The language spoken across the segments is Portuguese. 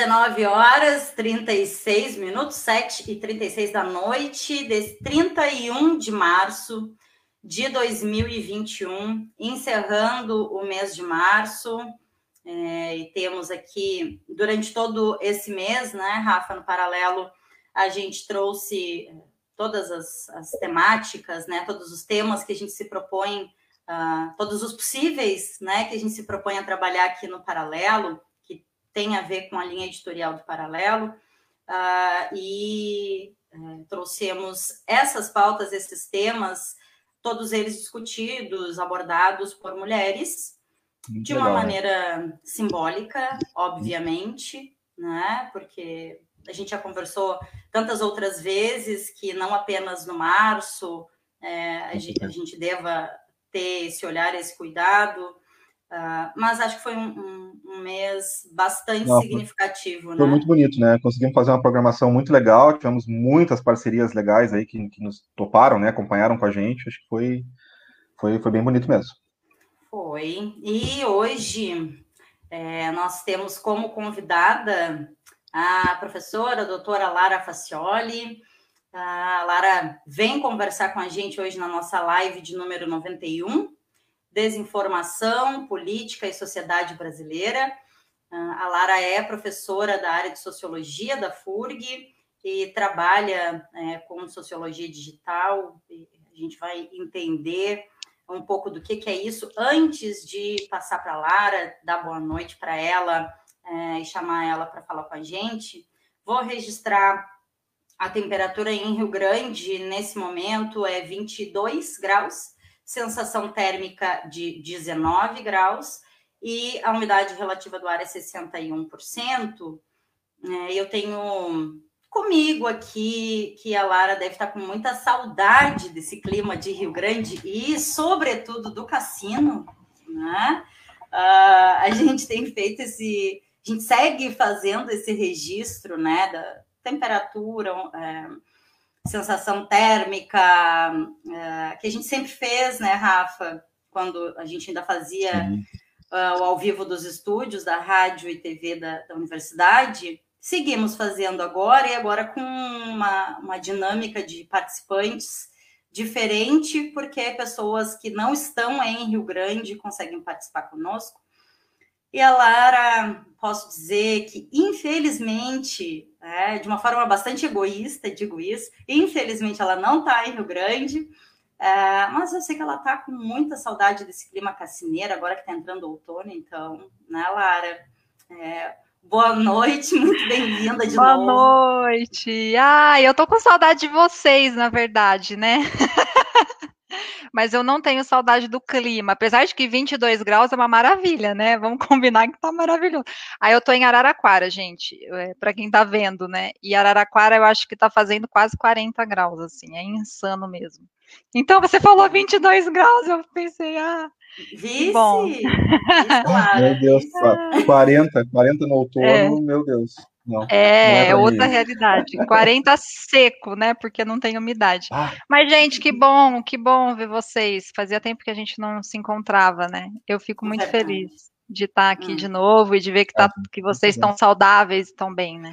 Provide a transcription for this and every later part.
19 horas 36 minutos, 7 e 36 da noite, de 31 de março de 2021, encerrando o mês de março. É, e temos aqui, durante todo esse mês, né, Rafa, no paralelo, a gente trouxe todas as, as temáticas, né, todos os temas que a gente se propõe, uh, todos os possíveis, né, que a gente se propõe a trabalhar aqui no paralelo tem a ver com a linha editorial do Paralelo, uh, e uh, trouxemos essas pautas, esses temas, todos eles discutidos, abordados por mulheres, Muito de uma legal, maneira né? simbólica, obviamente, né? Porque a gente já conversou tantas outras vezes que não apenas no março é, a, gente, a gente deva ter esse olhar, esse cuidado, Uh, mas acho que foi um, um, um mês bastante Não, significativo. Foi, né? muito bonito, né? Conseguimos fazer uma programação muito legal, tivemos muitas parcerias legais aí que, que nos toparam, né? Acompanharam com a gente. Acho que foi, foi, foi bem bonito mesmo. Foi. E hoje é, nós temos como convidada a professora a doutora Lara Facioli. A Lara vem conversar com a gente hoje na nossa live de número 91 Desinformação, Política e Sociedade Brasileira. Ah, a Lara é professora da área de Sociologia da FURG e trabalha é, com Sociologia Digital. A gente vai entender um pouco do que, que é isso antes de passar para a Lara, dar boa noite para ela é, e chamar ela para falar com a gente. Vou registrar a temperatura em Rio Grande, nesse momento, é 22 graus sensação térmica de 19 graus e a umidade relativa do ar é 61%. É, eu tenho comigo aqui que a Lara deve estar com muita saudade desse clima de Rio Grande e, sobretudo, do cassino. Né? Uh, a gente tem feito esse. A gente segue fazendo esse registro né, da temperatura. É, sensação térmica, uh, que a gente sempre fez, né, Rafa, quando a gente ainda fazia uh, o ao vivo dos estúdios da rádio e TV da, da, universidade. Seguimos fazendo agora e agora com uma, uma dinâmica de participantes diferente, porque pessoas que não estão em Rio Grande conseguem participar conosco. E a Lara, posso dizer que, infelizmente, é, de uma forma bastante egoísta, digo isso, infelizmente ela não está em Rio Grande, é, mas eu sei que ela está com muita saudade desse clima cassineiro, agora que está entrando outono, então, né, Lara? É, boa noite, muito bem-vinda de boa novo. Boa noite. Ah, eu tô com saudade de vocês, na verdade, né? mas eu não tenho saudade do clima, apesar de que 22 graus é uma maravilha, né? Vamos combinar que tá maravilhoso. Aí eu tô em Araraquara, gente, é, para quem tá vendo, né? E Araraquara eu acho que tá fazendo quase 40 graus, assim, é insano mesmo. Então você falou 22 graus, eu pensei, ah, Vice! Bom. Claro. Meu Deus, 40, 40 no outono, é. meu Deus. Não, é, não é outra mim. realidade. 40 seco, né? Porque não tem umidade. Ah. Mas, gente, que bom, que bom ver vocês. Fazia tempo que a gente não se encontrava, né? Eu fico muito feliz de estar aqui hum. de novo e de ver que, tá, é, que vocês estão saudáveis e estão bem, né?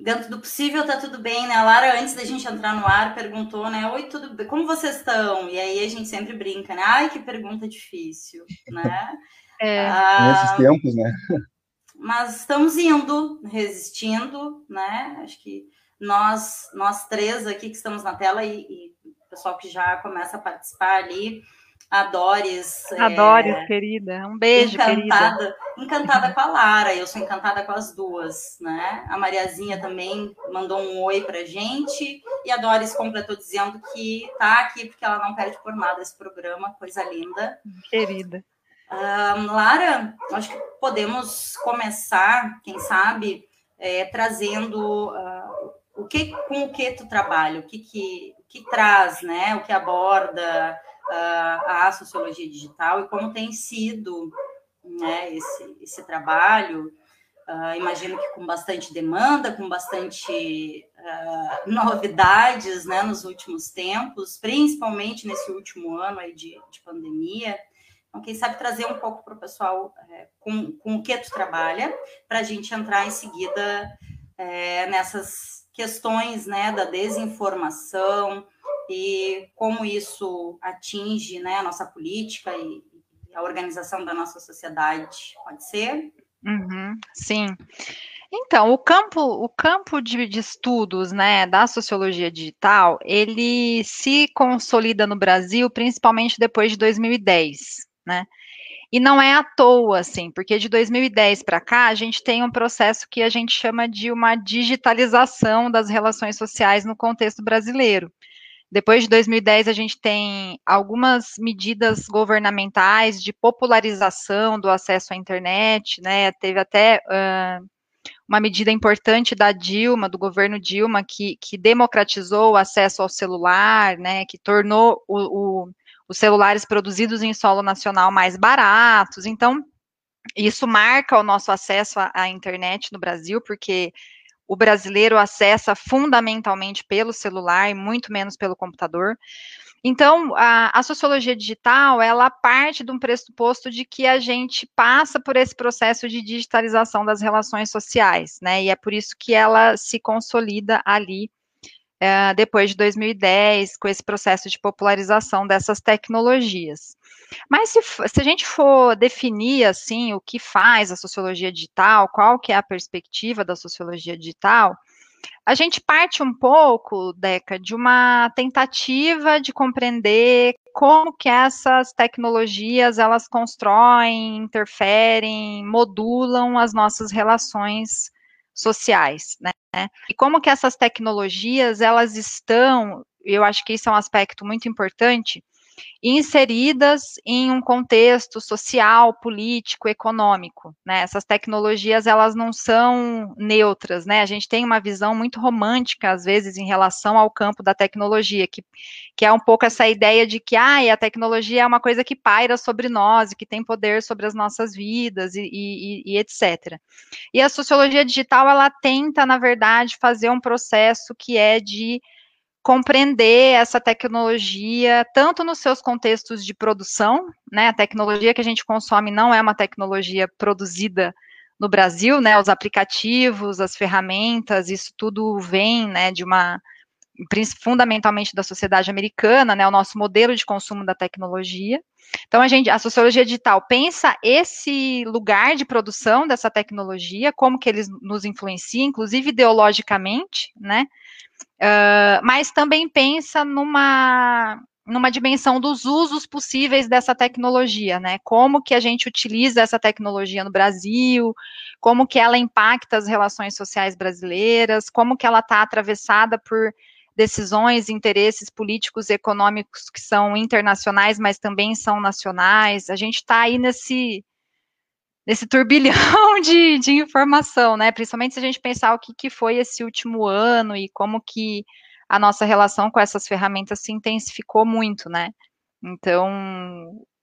Dentro do possível tá tudo bem, né? A Lara, antes da gente entrar no ar, perguntou, né? Oi, tudo bem? Como vocês estão? E aí a gente sempre brinca, né? Ai, que pergunta difícil, né? é. Ah, Nesses tempos, né? mas estamos indo, resistindo, né? Acho que nós, nós três aqui que estamos na tela e, e o pessoal que já começa a participar ali, a Doris. A é, querida, um beijo, encantada, querida. Encantada com a Lara, eu sou encantada com as duas, né? A Mariazinha também mandou um oi pra gente e a Doris completou dizendo que tá aqui porque ela não perde por nada esse programa, coisa linda. Querida. Lara, acho que podemos começar, quem sabe, é, trazendo uh, o que com o que tu trabalha, o que, que, que traz, né, o que aborda uh, a sociologia digital e como tem sido né, esse, esse trabalho. imagino que com bastante demanda, com bastante novidades né, nos últimos tempos, principalmente nesse último ano aí de, de pandemia. Então, quem sabe trazer um pouco para o pessoal é, com, com o que tu trabalha, para a gente entrar em seguida é, nessas questões né, da desinformação e como isso atinge né, a nossa política e, a organização da nossa sociedade. Pode ser? Uhum, sim. Então, o campo, o campo de, de, estudos né, da sociologia digital, ele se consolida no Brasil, principalmente depois de 2010, né? E não é à toa, assim, porque de 2010 para cá a gente tem um processo que a gente chama de uma digitalização das relações sociais no contexto brasileiro. Depois de 2010, a gente tem algumas medidas governamentais de popularização do acesso à internet, né? Teve até uh, uma medida importante da Dilma, do governo Dilma, que, que democratizou o acesso ao celular, né? Que tornou o, o os celulares produzidos em solo nacional mais baratos. Então, isso marca o nosso acesso à, internet no Brasil, porque o brasileiro acessa fundamentalmente pelo celular e muito menos pelo computador. Então, a, a, sociologia digital, ela parte de um pressuposto de que a gente passa por esse processo de digitalização das relações sociais, né? E é por isso que ela se consolida ali uh, depois de 2010, com esse processo de popularização dessas tecnologias. Mas se, se, a gente for definir assim o que faz a sociologia digital, qual que é a perspectiva da sociologia digital, a gente parte um pouco, Deca, de uma tentativa de compreender como que essas tecnologias elas constroem, interferem, modulam as nossas relações sociais, né? E como que essas tecnologias, elas estão, eu acho que isso é um aspecto muito importante, inseridas em um contexto social, político, econômico, né? Essas tecnologias, elas não são neutras, né? A gente tem uma visão muito romântica, às vezes, em relação ao campo da tecnologia, que, que é um pouco essa ideia de que, ah, a tecnologia é uma coisa que paira sobre nós e que tem poder sobre as nossas vidas e, e, e etc. E a sociologia digital, ela tenta, na verdade, fazer um processo que é de compreender essa tecnologia tanto nos seus contextos de produção, né? A tecnologia que a gente consome não é uma tecnologia produzida no Brasil, né? Os aplicativos, as ferramentas, isso tudo vem, né, de uma fundamentalmente da sociedade americana, né, o nosso modelo de consumo da tecnologia. Então a gente, a sociologia digital pensa esse lugar de produção dessa tecnologia, como que eles nos influenciam, inclusive ideologicamente, né? Uh, mas também pensa numa, numa dimensão dos usos possíveis dessa tecnologia, né? Como que a gente utiliza essa tecnologia no Brasil, como que ela impacta as relações sociais brasileiras, como que ela está atravessada por decisões, interesses políticos e econômicos que são internacionais, mas também são nacionais. A gente está aí nesse nesse turbilhão de, de informação, né? Principalmente se a gente pensar o que, que foi esse último ano e como que a nossa relação com essas ferramentas se intensificou muito, né? Então,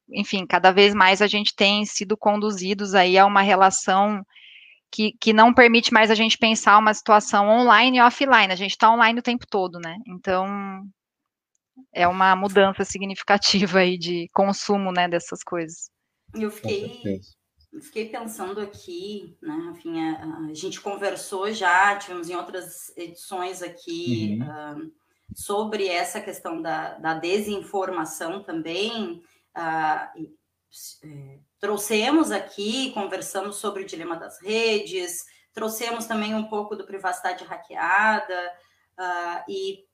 enfim, cada vez mais a gente tem sido conduzidos aí a uma relação que, que não permite mais a gente pensar uma situação online e offline. A gente está online o tempo todo, né? Então, é uma mudança significativa aí de consumo, né, dessas coisas. Eu fiquei fiquei pensando aqui, né? Enfim, a, a, gente conversou já, tivemos em outras edições aqui uhum. uh, sobre essa questão da, da desinformação também. Uh, e, é, trouxemos aqui, conversamos sobre o dilema das redes, trouxemos também um pouco do privacidade hackeada uh, e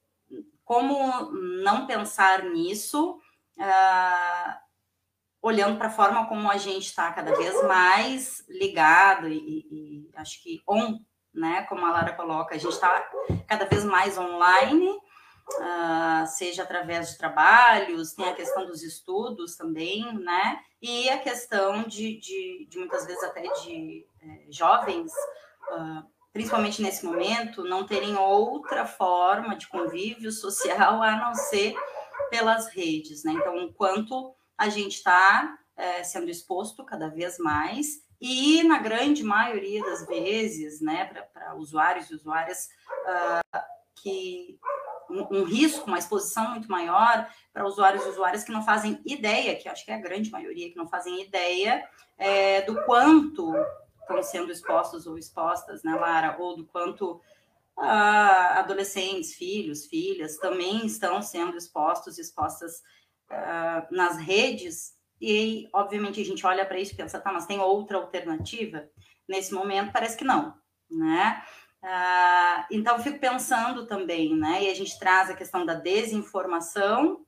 como não pensar nisso. Uh, olhando para a forma como a gente está cada vez mais ligado e, e, acho que on, né? Como a Lara coloca, a gente está cada vez mais online, uh, seja através de trabalhos, tem a questão dos estudos também, né? E a questão de, de, de muitas vezes até de é, jovens, uh, principalmente nesse momento, não terem outra forma de convívio social a não ser pelas redes, né? Então, enquanto a gente está é, sendo exposto cada vez mais e, na grande maioria das vezes, né, para usuários e usuárias uh, que um, um, risco, uma exposição muito maior para usuários e usuárias que não fazem ideia, que acho que é a grande maioria que não fazem ideia é, do quanto estão sendo expostos ou expostas, né, Lara, ou do quanto ah, adolescentes, filhos, filhas também estão sendo expostos, expostas ah, nas redes, e obviamente a gente olha para isso e pensa, tá, mas tem outra alternativa? Nesse momento parece que não, né? Ah, então fico pensando também, né? E a gente traz a questão da desinformação,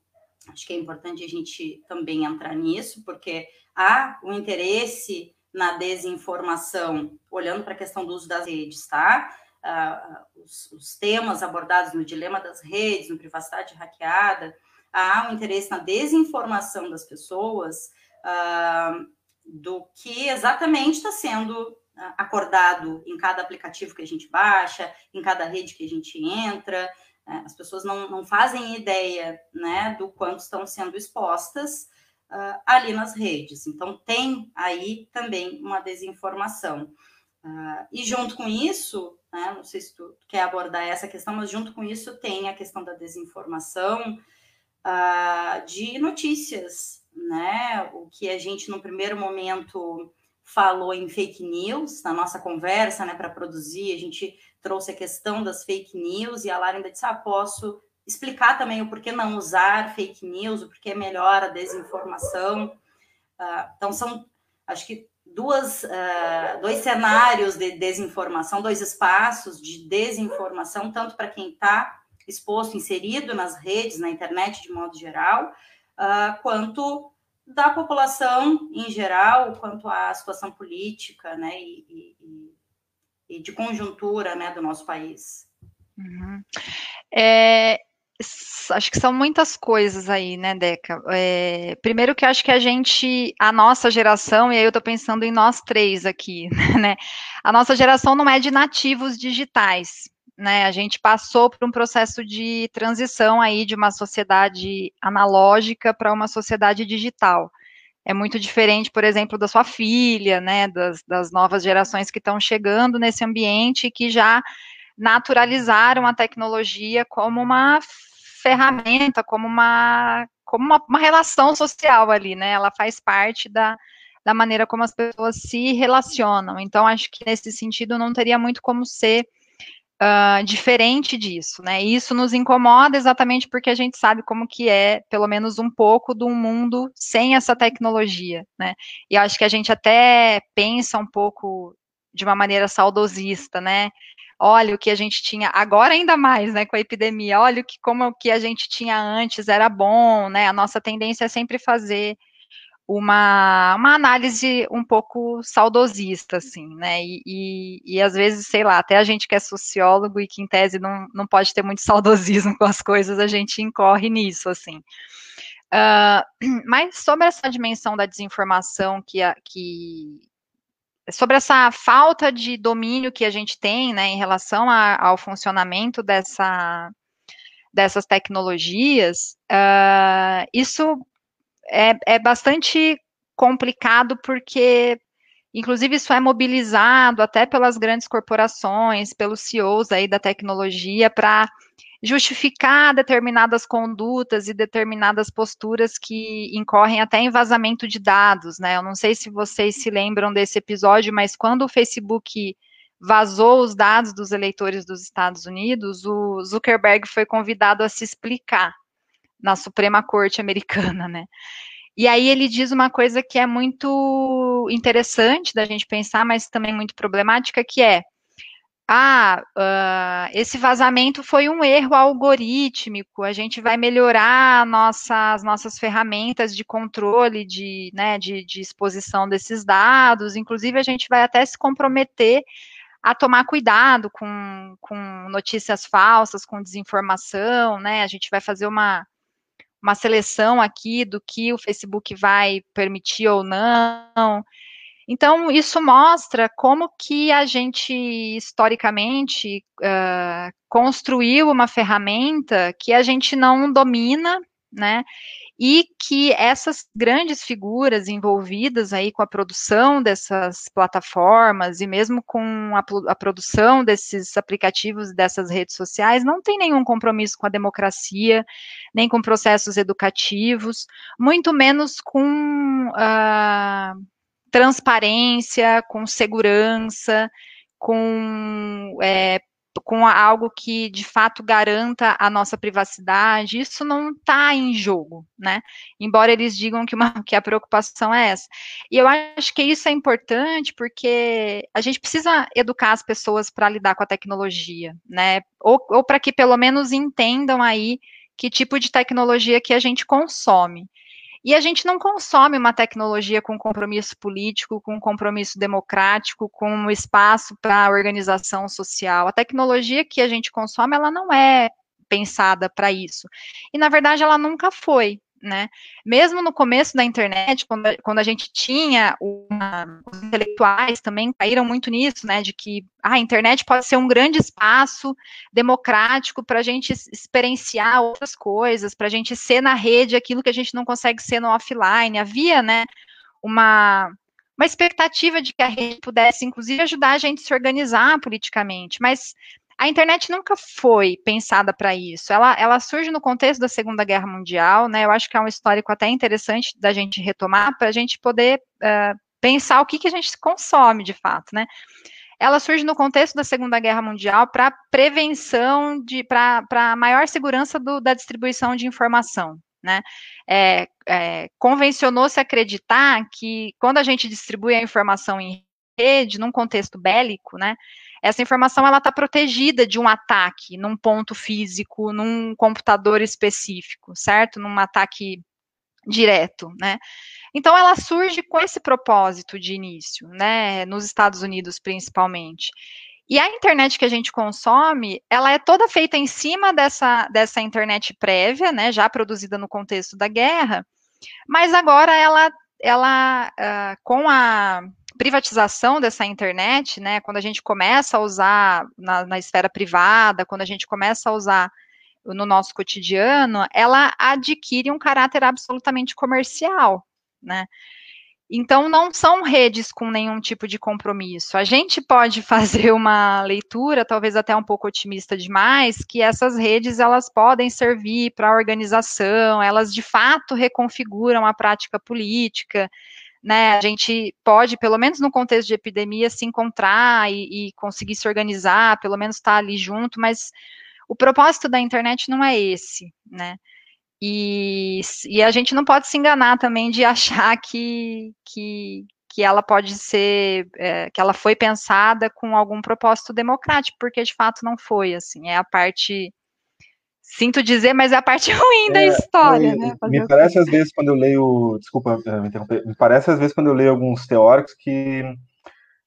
acho que é importante a gente também entrar nisso, porque há o um interesse na desinformação, olhando para a questão do uso das redes, tá? Uh, os, os, temas abordados no dilema das redes, no privacidade hackeada, há um interesse na desinformação das pessoas uh, do que exatamente está sendo acordado em cada aplicativo que a gente baixa, em cada rede que a gente entra. Né? As pessoas não, não fazem ideia né, do quanto estão sendo expostas uh, ali nas redes. Então, tem aí também uma desinformação. Uh, e junto com isso, né, não sei se tu quer abordar essa questão, mas junto com isso tem a questão da desinformação, uh, de notícias, né? O que a gente no primeiro momento falou em fake news na nossa conversa, né, para produzir, a gente trouxe a questão das fake news e a Lara ainda disse: ah, posso explicar também o porquê não usar fake news, o porquê é melhor a desinformação. Uh, então, são, acho que, duas, uh, dois cenários de desinformação, dois espaços de desinformação, tanto para quem está exposto, inserido nas redes, na internet de modo geral, uh, quanto da população em geral, quanto à situação política né, e, e, e de conjuntura né, do nosso país. Uhum. É, acho que são muitas coisas aí, né, Deca? É, primeiro que acho que a gente, a nossa geração, e aí eu estou pensando em nós três aqui, né? A nossa geração não é de nativos digitais, né? A gente passou por um processo de transição aí de uma sociedade analógica para uma sociedade digital. É muito diferente, por exemplo, da sua filha, né? Das, das novas gerações que estão chegando nesse ambiente que já naturalizaram a tecnologia como uma ferramenta, como uma, como uma, uma relação social ali, né? Ela faz parte da, da maneira como as pessoas se relacionam. Então, acho que nesse sentido não teria muito como ser uh, diferente disso, né? Isso nos incomoda exatamente porque a gente sabe como que é, pelo menos um pouco, do mundo sem essa tecnologia, né? E acho que a gente até pensa um pouco de uma maneira saudosista, né? olha o que a gente tinha, agora ainda mais, né, com a epidemia, olha o que, como o que a gente tinha antes era bom, né, a nossa tendência é sempre fazer uma, uma análise um pouco saudosista, assim, né, e, e, e, às vezes, sei lá, até a gente que é sociólogo e que em tese não, não pode ter muito saudosismo com as coisas, a gente incorre nisso, assim. Uh, mas sobre essa dimensão da desinformação que, a, que, sobre essa falta de domínio que a gente tem, né, em relação a, ao funcionamento dessa, dessas tecnologias, uh, isso é, é bastante complicado porque, inclusive, isso é mobilizado até pelas grandes corporações, pelos CEOs aí da tecnologia para justificar determinadas condutas e determinadas posturas que incorrem até em vazamento de dados, né? Eu não sei se vocês se lembram desse episódio, mas quando o Facebook vazou os dados dos eleitores dos Estados Unidos, o Zuckerberg foi convidado a se explicar na Suprema Corte americana, né? E aí ele diz uma coisa que é muito interessante da gente pensar, mas também muito problemática, que é ah, uh, esse vazamento foi um erro algorítmico, a gente vai melhorar nossa, as nossas ferramentas de controle, de, né, de, de exposição desses dados, inclusive a gente vai até se comprometer a tomar cuidado com, com notícias falsas, com desinformação, né, a gente vai fazer uma, uma seleção aqui do que o Facebook vai permitir ou não, então, isso mostra como que a gente, historicamente, uh, construiu uma ferramenta que a gente não domina, né? E que essas grandes figuras envolvidas aí com a produção dessas plataformas e mesmo com a, a produção desses aplicativos dessas redes sociais não tem nenhum compromisso com a democracia, nem com processos educativos, muito menos com uh, transparência, com segurança, com é, com algo que de fato garanta a nossa privacidade, isso não está em jogo, né? Embora eles digam que, uma, que a preocupação é essa. E eu acho que isso é importante porque a gente precisa educar as pessoas para lidar com a tecnologia, né? Ou, ou para que pelo menos entendam aí que tipo de tecnologia que a gente consome. E a gente não consome uma tecnologia com compromisso político, com compromisso democrático, com espaço para organização social. A tecnologia que a gente consome, ela não é pensada para isso. E, na verdade, ela nunca foi né? Mesmo no começo da internet, quando, a, quando a gente tinha uma, os intelectuais também caíram muito nisso, né? De que ah, a internet pode ser um grande espaço democrático para a gente experienciar outras coisas, para a gente ser na rede aquilo que a gente não consegue ser no offline. Havia, né? Uma uma expectativa de que a rede pudesse, inclusive, ajudar a gente a se organizar politicamente, mas a internet nunca foi pensada para isso. Ela, ela surge no contexto da Segunda Guerra Mundial, né? Eu acho que é um histórico até interessante da gente retomar para a gente poder uh, pensar o que, que a gente consome de fato, né? Ela surge no contexto da Segunda Guerra Mundial para prevenção de, para maior segurança do, da distribuição de informação, né? É, é, Convencionou-se acreditar que quando a gente distribui a informação em rede, num contexto bélico, né? Essa informação ela está protegida de um ataque num ponto físico, num computador específico, certo? Num ataque direto, né? Então ela surge com esse propósito de início, né? Nos Estados Unidos principalmente. E a internet que a gente consome, ela é toda feita em cima dessa, dessa internet prévia, né? Já produzida no contexto da guerra, mas agora ela, ela uh, com a privatização dessa internet, né, quando a gente começa a usar na, na esfera privada, quando a gente começa a usar no nosso cotidiano, ela adquire um caráter absolutamente comercial, né? Então, não são redes com nenhum tipo de compromisso. A gente pode fazer uma leitura, talvez até um pouco otimista demais, que essas redes elas podem servir para a organização, elas de fato reconfiguram a prática política, né, a gente pode, pelo menos no contexto de epidemia, se encontrar e, e conseguir se organizar, pelo menos estar tá ali junto, mas o propósito da internet não é esse, né? E, e a gente não pode se enganar também de achar que, que, que ela pode ser, é, que ela foi pensada com algum propósito democrático, porque de fato não foi, assim, é a parte Sinto dizer, mas é a parte ruim é, da história, né? me parece às vezes quando eu leio, desculpa eh, me interromper, me parece às vezes quando eu leio alguns teóricos que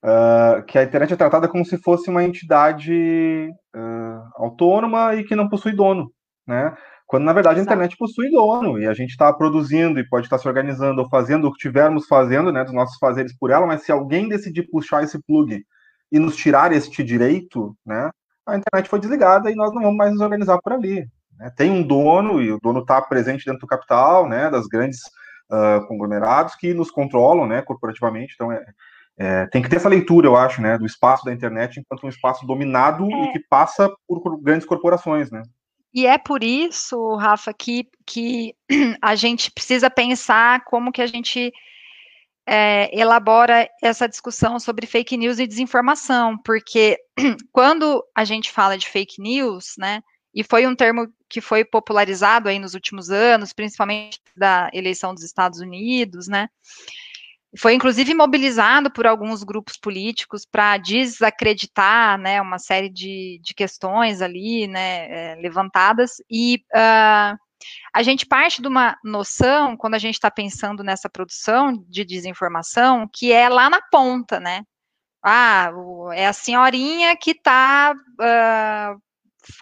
uh, que a internet é tratada como se fosse uma entidade uh, autônoma e que não possui dono, né? Quando na verdade a internet possui dono e a gente está produzindo e pode estar tá se organizando ou fazendo o que tivermos fazendo, né, dos nossos fazeres por ela, mas se alguém decidir puxar esse plug e nos tirar este direito, né, a internet foi desligada e nós não vamos mais nos organizar por ali. Né? Tem um dono, e o dono está presente dentro do capital, né, das grandes uh, conglomerados que nos controlam né, corporativamente. Então, é, é, tem que ter essa leitura, eu acho, né, do espaço da internet enquanto um espaço dominado é. e que passa por, grandes corporações. Né? E é por isso, Rafa, que, que a gente precisa pensar como que a gente é, elabora essa discussão sobre fake news e desinformação, porque quando a gente fala de fake news, né, e foi um termo que foi popularizado aí nos últimos anos, principalmente da eleição dos Estados Unidos, né, foi inclusive mobilizado por alguns grupos políticos para desacreditar, né, uma série de, de questões ali, né, é, levantadas, e uh, a gente parte de uma noção, quando a gente está pensando nessa produção de desinformação, que é lá na ponta, né? Ah, é a senhorinha que está uh, ah,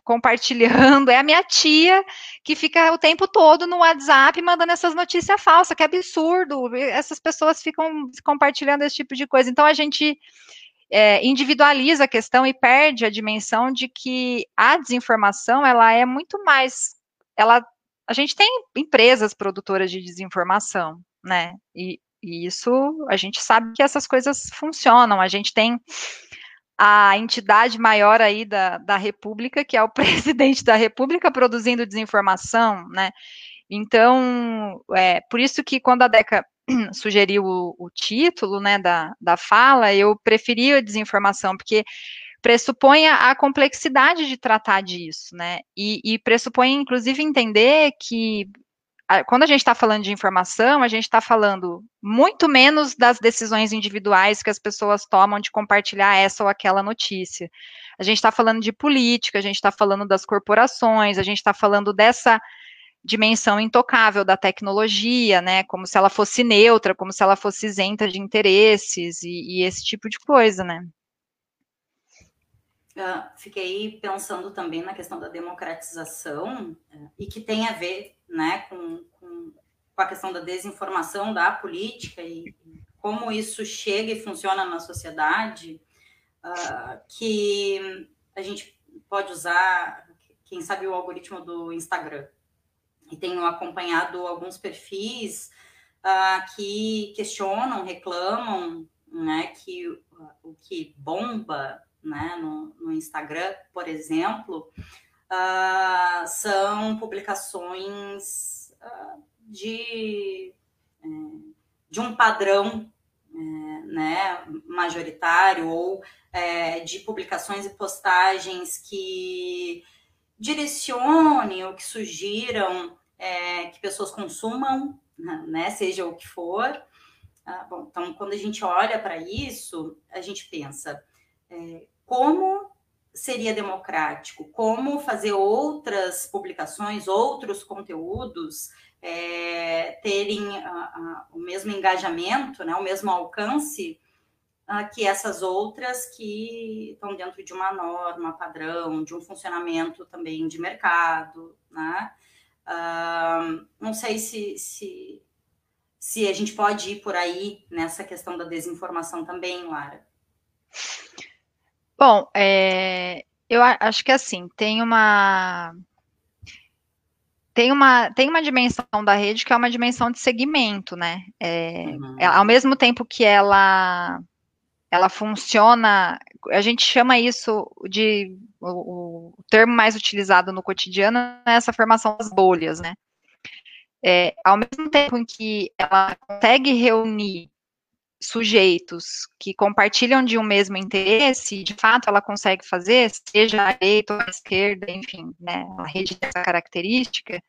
compartilhando, é a minha tia que fica o tempo todo no WhatsApp mandando essas notícias falsas, que absurdo, essas pessoas ficam compartilhando esse tipo de coisa. Então a gente é, individualiza a questão e perde a dimensão de que a desinformação ela é muito mais, ela a gente tem empresas produtoras de desinformação, né? E, e isso a gente sabe que essas coisas funcionam. A gente tem a entidade maior aí da, da República, que é o presidente da República, produzindo desinformação, né? Então, é por isso que quando a DECA sugeriu o, o título, né, da, da fala, eu preferi a desinformação, porque pressupõe a, complexidade de tratar disso, né? E, e pressupõe, inclusive, entender que quando a gente está falando de informação, a gente está falando muito menos das decisões individuais que as pessoas tomam de compartilhar essa ou aquela notícia. A gente está falando de política, a gente está falando das corporações, a gente está falando dessa dimensão intocável da tecnologia, né? Como se ela fosse neutra, como se ela fosse isenta de interesses e, e esse tipo de coisa, né? Uh, fiquei pensando também na questão da democratização uh, e que tem a ver né, com, com, com, a questão da desinformação da política e, como isso chega e funciona na sociedade, uh, que a gente pode usar, quem sabe, o algoritmo do Instagram. E tenho acompanhado alguns perfis que questionam, reclamam né, que o que bomba né, no, no Instagram, por exemplo, uh, são publicações uh, de, é, de um padrão é, né, majoritário ou é, de publicações e postagens que direcionem ou que sugiram é, que pessoas consumam, né, seja o que for. Ah, bom, então, quando a gente olha para isso, a gente pensa é, como seria democrático, como fazer outras publicações, outros conteúdos é, terem a, a, o mesmo engajamento, né, o mesmo alcance a, que essas outras que estão dentro de uma norma padrão, de um funcionamento também de mercado, né? não sei se, se, se a gente pode ir por aí nessa questão da desinformação também, Lara. Bom, é, eu acho que assim, tem uma tem uma, tem uma dimensão da rede que é uma dimensão de segmento, né? É, uhum. é, ao mesmo tempo que ela ela funciona, a gente chama isso de o, o termo mais utilizado no cotidiano é essa formação das bolhas, né? É, ao mesmo tempo em que ela consegue reunir sujeitos que compartilham de um mesmo interesse, de fato ela consegue fazer, seja a direita ou a esquerda, enfim, né, a rede dessa característica,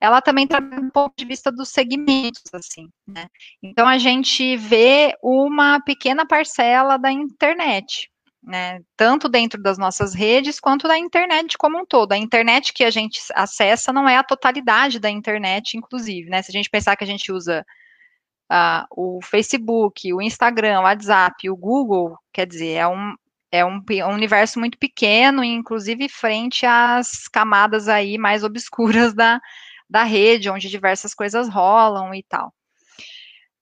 ela também trabalha um ponto de vista dos segmentos, assim, né. Então a gente vê uma pequena parcela da internet, né, tanto dentro das nossas redes quanto da internet como um todo. A internet que a gente acessa não é a totalidade da internet, inclusive, né, se a gente pensar que a gente usa uh, o Facebook, o Instagram, o WhatsApp, o Google, quer dizer, é um, é um, um, universo muito pequeno, inclusive frente às camadas aí mais obscuras da, da rede, onde diversas coisas rolam e tal.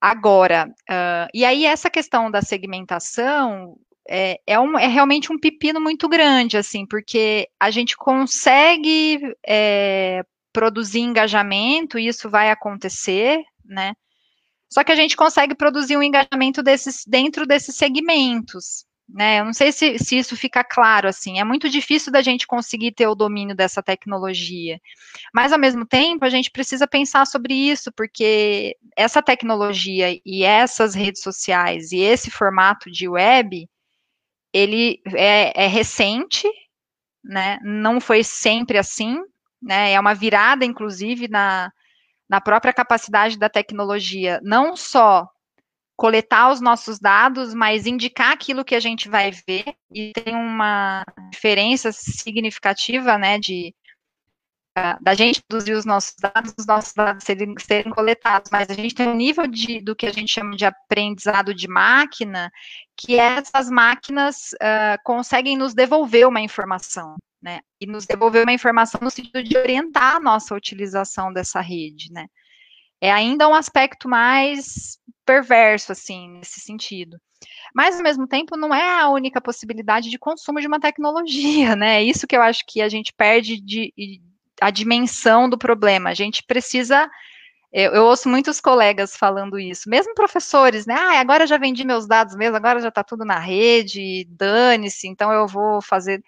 Agora, uh, e aí essa questão da segmentação é, é, um, é, realmente um pepino muito grande, assim, porque a gente consegue é, produzir engajamento, e isso vai acontecer, né? Só que a gente consegue produzir um engajamento desses, dentro desses segmentos. Né? Eu não sei se, se isso fica claro assim. É muito difícil da gente conseguir ter o domínio dessa tecnologia. Mas, ao mesmo tempo, a gente precisa pensar sobre isso, porque essa tecnologia e essas redes sociais e esse formato de web, ele é, é recente, né? não foi sempre assim, né? é uma virada, inclusive, na, na própria capacidade da tecnologia, não só coletar os nossos dados, mas indicar aquilo que a gente vai ver, e tem uma diferença significativa, né, de da gente produzir os nossos dados, os nossos dados serem, serem coletados, mas a gente tem um nível de, do que a gente chama de aprendizado de máquina, que essas máquinas uh, conseguem nos devolver uma informação né? E nos devolver uma informação no sentido de orientar a nossa utilização dessa rede, né? É ainda um aspecto mais perverso, assim, nesse sentido. Mas, ao mesmo tempo, não é a única possibilidade de consumo de uma tecnologia, né? É isso que eu acho que a gente perde de, a dimensão do problema. A gente precisa eu, eu, ouço muitos colegas falando isso, mesmo professores, né? Ah, agora já vendi meus dados mesmo, agora já está tudo na rede, dane-se, então eu vou fazer.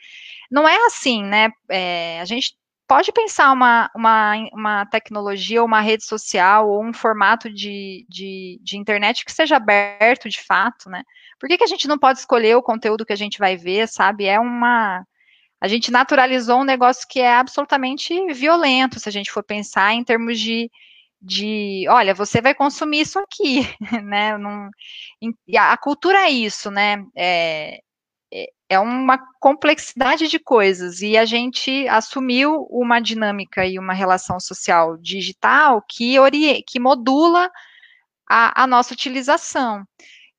Não é assim, né? É, a gente pode pensar uma, uma, uma tecnologia, uma rede social, ou um formato de, de, de, internet que seja aberto de fato, né? Por que, que a gente não pode escolher o conteúdo que a gente vai ver, sabe? É uma. A gente naturalizou um negócio que é absolutamente violento, se a gente for pensar em termos de de, olha, você vai consumir isso aqui, né? Não, a cultura é isso, né? É, é, é uma complexidade de coisas e a gente assumiu uma dinâmica e uma relação social digital que, ori que modula a, a nossa utilização.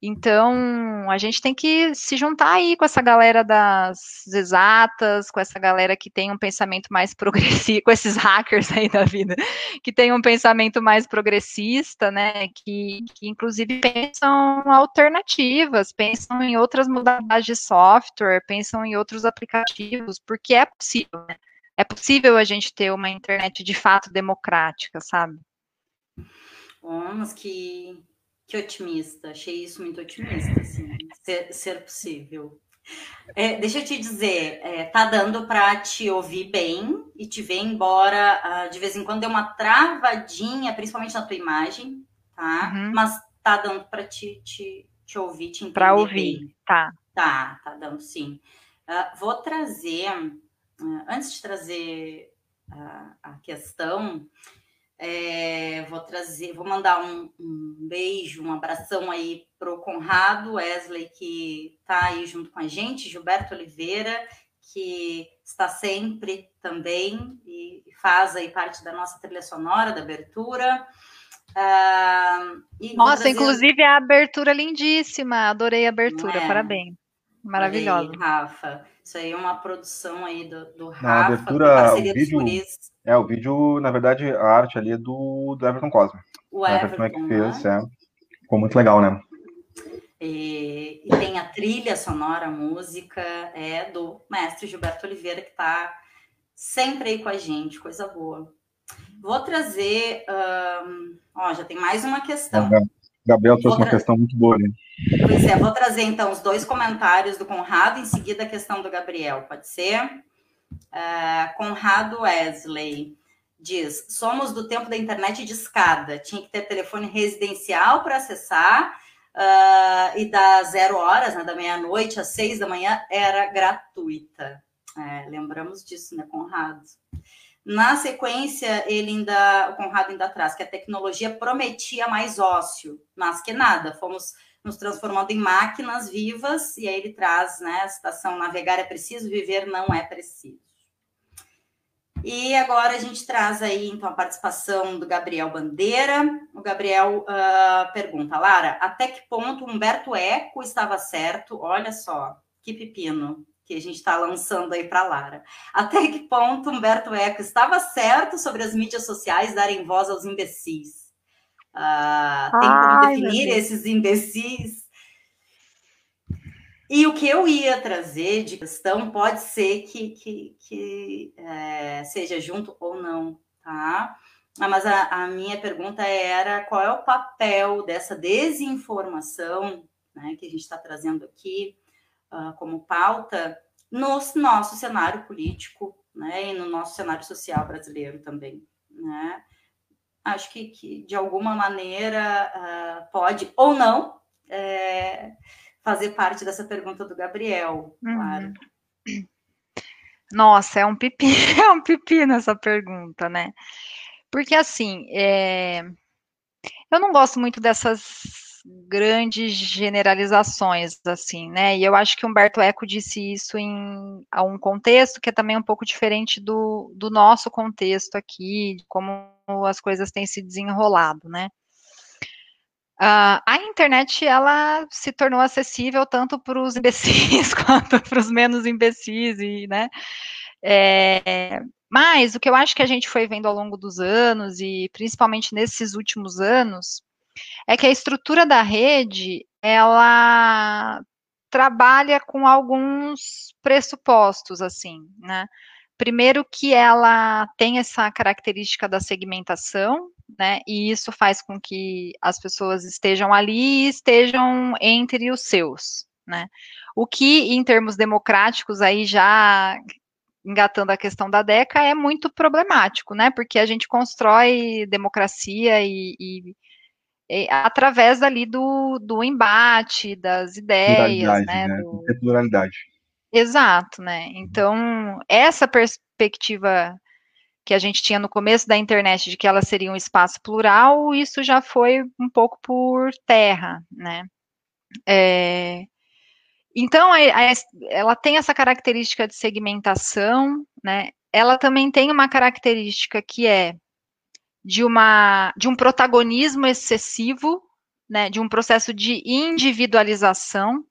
Então, a gente tem que se juntar aí com essa galera das exatas, com essa galera que tem um pensamento mais progressista, com esses hackers aí da vida, que tem um pensamento mais progressista, né, que, que inclusive pensam alternativas, pensam em outras modalidades de software, pensam em outros aplicativos, porque é possível, né? É possível a gente ter uma internet de fato democrática, sabe? Mas que que otimista, achei isso muito otimista, assim, ser, ser possível. É, deixa eu te dizer, é, tá dando para te ouvir bem e te ver, embora uh, de vez em quando dê uma travadinha, principalmente na tua imagem, tá? Uhum. Mas tá dando para te, te, te ouvir, te entender. Para ouvir, bem. tá. Tá, tá dando sim. Uh, vou trazer, uh, antes de trazer a questão, é, vou trazer, vou mandar um, um, beijo, um abração aí para o Conrado Wesley, que está aí junto com a gente, Gilberto Oliveira, que está sempre também e faz aí parte da nossa trilha sonora, da abertura. Uh, nossa, trazer... inclusive a abertura lindíssima, adorei a abertura, é. parabéns. Maravilhosa. Aí, Rafa, isso aí é uma produção aí do, do Rafa, Na abertura, o vídeo, é, o vídeo, na verdade, a arte ali é do, do Everton Cosme. O Everton, é que fez, né? é. Ficou muito legal, né? E, e, tem a trilha sonora, a música, é do mestre Gilberto Oliveira, que está sempre aí com a gente, coisa boa. Vou trazer. Um, ó, já tem mais uma questão. Gabriel trouxe uma questão muito boa ali. Pois é, vou trazer então os dois comentários do Conrado, em seguida a questão do Gabriel, pode ser? Uh, Conrado Wesley diz: somos do tempo da internet de escada, tinha que ter telefone residencial para acessar, uh, e das zero horas, né, da meia-noite às seis da manhã, era gratuita. É, lembramos disso, né, Conrado? Na sequência, ele ainda, o Conrado ainda traz que a tecnologia prometia mais ócio, mas que nada, fomos nos transformando em máquinas vivas, e aí ele traz né, a citação: navegar é preciso, viver não é preciso. E agora a gente traz aí, então, a participação do Gabriel Bandeira. O Gabriel uh, pergunta, Lara, até que ponto Humberto Eco estava certo? Olha só, que pepino que a gente está lançando aí para Lara. Até que ponto Humberto Eco estava certo sobre as mídias sociais darem voz aos imbecis? Uh, tem como Ai, definir esses imbecis? E o que eu ia trazer de questão pode ser que, que, que é, seja junto ou não, tá? Ah, mas a, a, minha pergunta era qual é o papel dessa desinformação né, que a gente está trazendo aqui uh, como pauta no nosso cenário político né, e no nosso cenário social brasileiro também. Né? Acho que, que de alguma maneira uh, pode ou não é, fazer parte dessa pergunta do Gabriel, uhum. claro. Nossa, é um pipi, é um pipi nessa pergunta, né? Porque assim, é... eu não gosto muito dessas grandes generalizações, assim, né? E eu acho que Humberto Eco disse isso em a um contexto que é também um pouco diferente do, do nosso contexto aqui, de como as coisas têm se desenrolado, né? Uh, a internet ela se tornou acessível tanto para os imbecis quanto para os menos imbecis, e, né? É, mas o que eu acho que a gente foi vendo ao longo dos anos, e principalmente nesses últimos anos, é que a estrutura da rede, ela trabalha com alguns pressupostos, assim, né? Primeiro que ela tem essa característica da segmentação, né? E isso faz com que as pessoas estejam ali e estejam entre os seus, né? O que, em termos democráticos, aí já engatando a questão da DECA, é muito problemático, né? Porque a gente constrói democracia e, e, através ali do, do embate, das ideias, né? né? Do... Pluralidade. Exato, né? Então, essa perspectiva que a gente tinha no começo da internet de que ela seria um espaço plural, isso já foi um pouco por terra, né? É, então, a, a, ela tem essa característica de segmentação, né? Ela também tem uma característica que é de, uma, de um protagonismo excessivo, né? De um processo de individualização,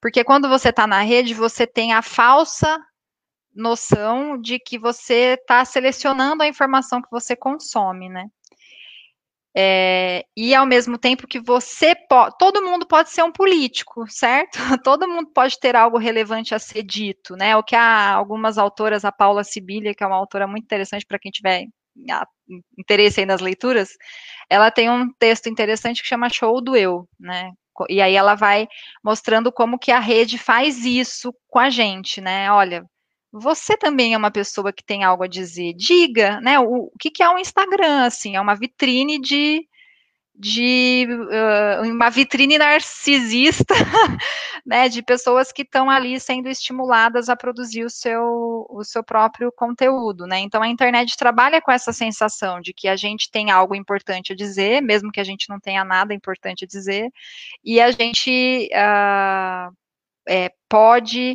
porque quando você está na rede, você tem a falsa noção de que você está selecionando a informação que você consome, né? É, e ao mesmo tempo que você pode, todo mundo pode ser um político, certo? Todo mundo pode ter algo relevante a ser dito, né? O que há algumas autoras, a Paula Sibilia, que é uma autora muito interessante para quem tiver interesse aí nas leituras, ela tem um texto interessante que chama Show do Eu, né? E aí ela vai mostrando como que a rede faz isso com a gente, né? Olha, você também é uma pessoa que tem algo a dizer. Diga, né? O, o que, que é um Instagram? Assim, é uma vitrine de, de uh, uma vitrine narcisista, né? De pessoas que estão ali sendo estimuladas a produzir o seu, o seu próprio conteúdo, né? Então a internet trabalha com essa sensação de que a gente tem algo importante a dizer, mesmo que a gente não tenha nada importante a dizer, e a gente uh, é, pode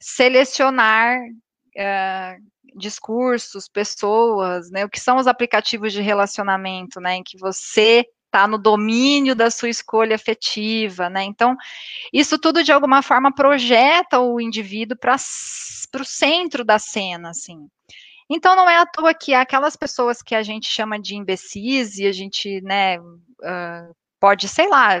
selecionar uh, discursos, pessoas, né? O que são os aplicativos de relacionamento, né? Em que você está no domínio da sua escolha afetiva, né? Então, isso tudo de alguma forma projeta o indivíduo para o centro da cena, assim. Então, não é à toa que aquelas pessoas que a gente chama de imbecis e a gente, né, uh, pode, sei lá,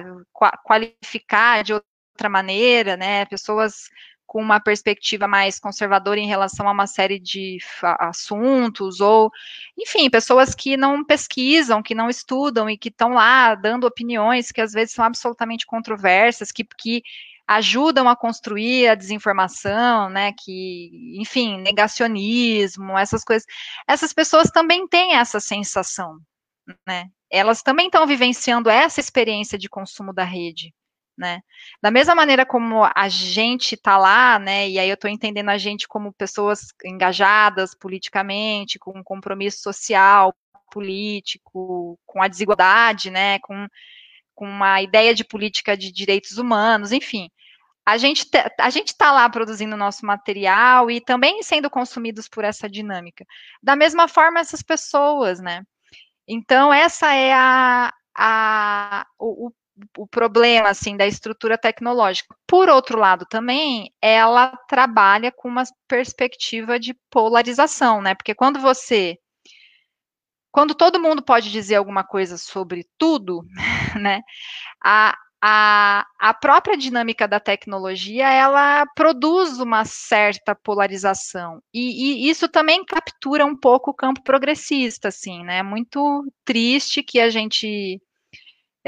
qualificar de outra maneira, né, pessoas com uma perspectiva mais conservadora em relação a uma série de assuntos, ou, enfim, pessoas que não pesquisam, que não estudam e que estão lá dando opiniões que às vezes são absolutamente controversas, que, que ajudam a construir a desinformação, né, que, enfim, negacionismo, essas coisas. Essas pessoas também têm essa sensação, né? Elas também estão vivenciando essa experiência de consumo da rede né? Da mesma maneira como a gente está lá, né? E aí eu estou entendendo a gente como pessoas engajadas politicamente, com um compromisso social, político, com a desigualdade, né? Com, com uma ideia de política de direitos humanos, enfim. A gente a gente está lá produzindo nosso material e também sendo consumidos por essa dinâmica. Da mesma forma, essas pessoas, né? Então, essa é a, a, o, o problema assim da estrutura tecnológica. Por outro lado, também ela trabalha com uma perspectiva de polarização, né? Porque quando você quando todo mundo pode dizer alguma coisa sobre tudo, né? A, a, a própria dinâmica da tecnologia ela produz uma certa polarização e, e, isso também captura um pouco o campo progressista, assim, né? Muito triste que a gente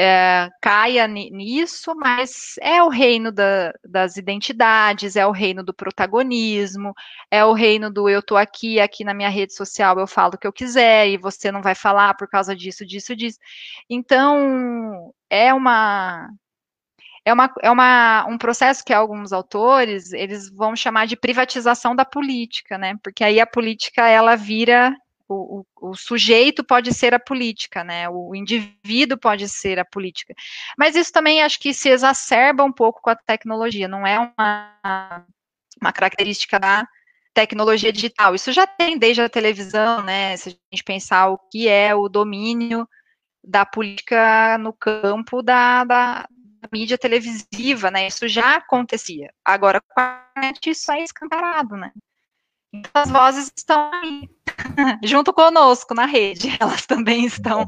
é, caia nisso, mas é o reino da, das identidades, é o reino do protagonismo, é o reino do eu tô aqui, aqui na minha rede social eu falo o que eu quiser e você não vai falar por causa disso, disso, disso. Então, é uma é, uma, é uma, um processo que alguns autores eles vão chamar de privatização da política, né? Porque aí a política ela vira o, o, sujeito pode ser a política, né? O indivíduo pode ser a política. Mas isso também acho que se exacerba um pouco com a tecnologia, não é uma, uma característica da tecnologia digital. Isso já tem desde a televisão, né? Se a gente pensar o que é o domínio da política no campo da, da, da mídia televisiva, né? Isso já acontecia. Agora, com a internet, isso é escancarado, né? As vozes estão aí, junto conosco na rede. Elas também estão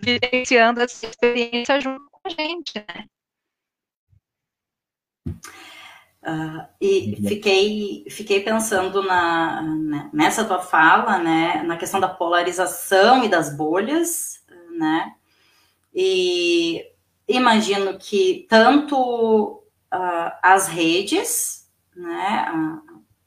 vivenciando essa experiência junto com a gente, né? Uh, e fiquei, fiquei pensando na, né, nessa tua fala, né, na questão da polarização e das bolhas, né, e imagino que tanto uh, as redes, né,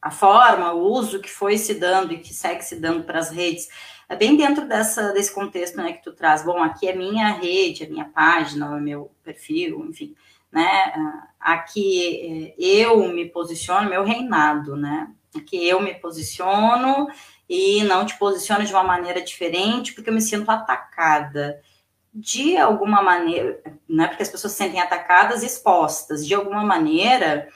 a, forma, o uso que foi se dando e que segue se dando para as redes, é bem dentro dessa, desse contexto né, que tu traz. Bom, aqui é minha rede, a minha página, o meu perfil, enfim, né, aqui é, eu me posiciono, meu reinado, né, aqui eu me posiciono e não te posiciono de uma maneira diferente porque eu me sinto atacada de alguma maneira, não é porque as pessoas se sentem atacadas, expostas, de alguma maneira,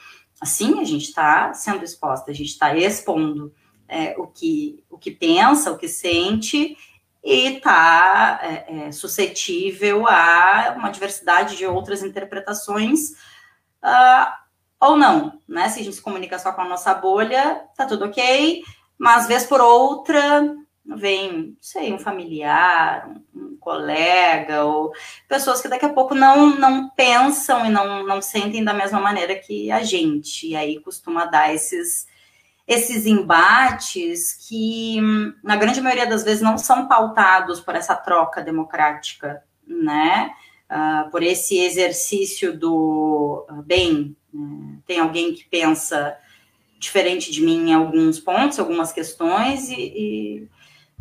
assim a gente está sendo exposta, a gente está expondo é, o, que, o que pensa, o que sente, e está é, é, suscetível a uma diversidade de outras interpretações, uh, ou não, né? Se a gente se comunica só com a nossa bolha, tá tudo ok, mas vez por outra vem, não sei, um familiar, um, colega, ou pessoas que daqui a pouco não, não pensam e não, não sentem da mesma maneira que a gente, e aí costuma dar esses, esses embates que, na grande maioria das vezes, não são pautados por essa troca democrática, né? Uh, por esse exercício do uh, bem, né? tem alguém que pensa diferente de mim em alguns pontos, algumas questões, e, e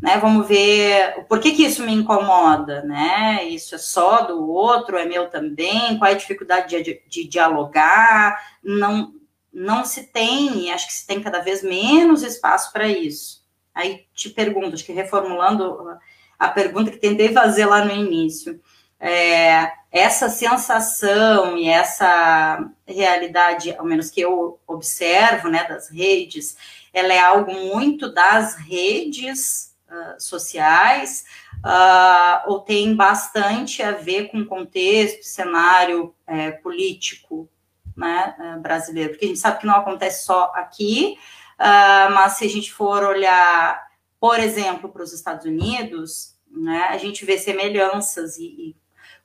né? Vamos ver por que, que isso me incomoda, né? Isso é só do outro, é meu também, qual é a dificuldade de, de dialogar? Não, não se tem, acho que se tem cada vez menos espaço para isso. Aí te pergunto, acho que reformulando a pergunta que tentei fazer lá no início. É, essa sensação e essa realidade, ao menos que eu observo, né, das redes, ela é algo muito das redes sociais, uh, ou tem bastante a ver com contexto, cenário é, político né, é, brasileiro, porque a gente sabe que não acontece só aqui, uh, mas se a gente for olhar, por exemplo, para os Estados Unidos, né, a gente vê semelhanças e, e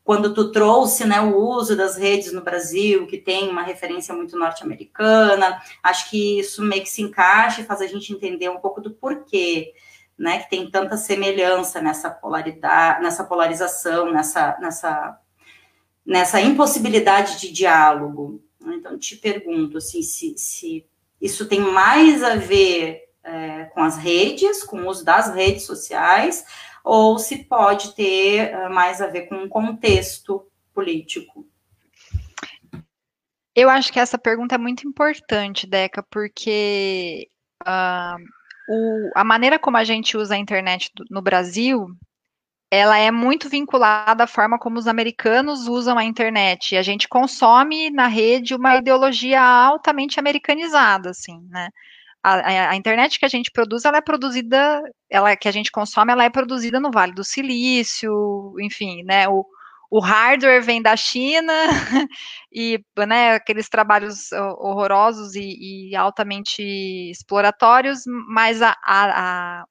quando tu trouxe né, o uso das redes no Brasil, que tem uma referência muito norte-americana, acho que isso meio que se encaixa e faz a gente entender um pouco do porquê né, que tem tanta semelhança nessa polaridade, nessa polarização, nessa, nessa, nessa impossibilidade de diálogo. Então, te pergunto assim, se, se isso tem mais a ver é, com as redes, com o uso das redes sociais, ou se pode ter é, mais a ver com um contexto político. Eu acho que essa pergunta é muito importante, Deca, porque uh, o, a maneira como a gente usa a internet do, no Brasil, ela é muito vinculada à forma como os americanos usam a internet. E a gente consome na rede uma ideologia altamente americanizada, assim, né? A, a, internet que a gente produz, ela é produzida, ela que a gente consome, ela é produzida no Vale do Silício, enfim, né? O, o hardware vem da China e né, aqueles trabalhos horrorosos e, e altamente exploratórios, mas a, a, a,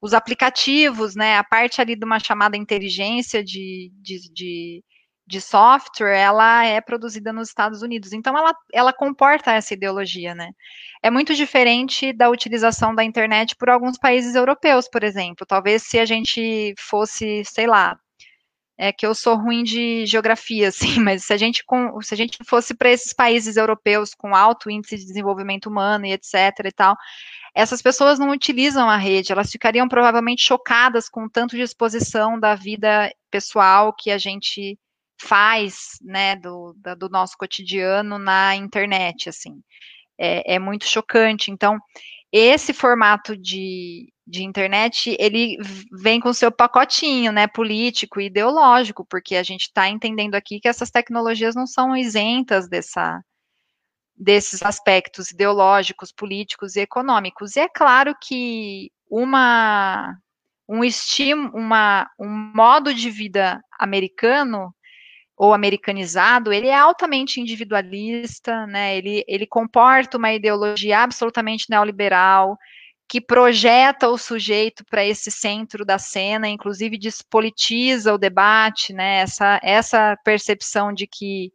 os aplicativos, né, a parte ali de uma chamada inteligência de, de, de, de, software, ela é produzida nos Estados Unidos. Então, ela, ela comporta essa ideologia, né? É muito diferente da utilização da internet por alguns países europeus, por exemplo. Talvez se a gente fosse, sei lá, é que eu sou ruim de geografia, assim, mas se a gente, com, se a gente fosse para esses países europeus com alto índice de desenvolvimento humano e etc e tal, essas pessoas não utilizam a rede, elas ficariam provavelmente chocadas com tanto de exposição da vida pessoal que a gente faz, né, do, da, do nosso cotidiano na internet, assim. É, é muito chocante. Então, esse formato de, de internet, ele vem com seu pacotinho, né, político e ideológico, porque a gente está entendendo aqui que essas tecnologias não são isentas dessa, desses aspectos ideológicos, políticos e econômicos. E é claro que uma um estímulo, uma, um modo de vida americano ou americanizado, ele é altamente individualista, né? Ele, ele comporta uma ideologia absolutamente neoliberal, que projeta o sujeito para esse centro da cena, inclusive despolitiza o debate, né? Essa, essa percepção de que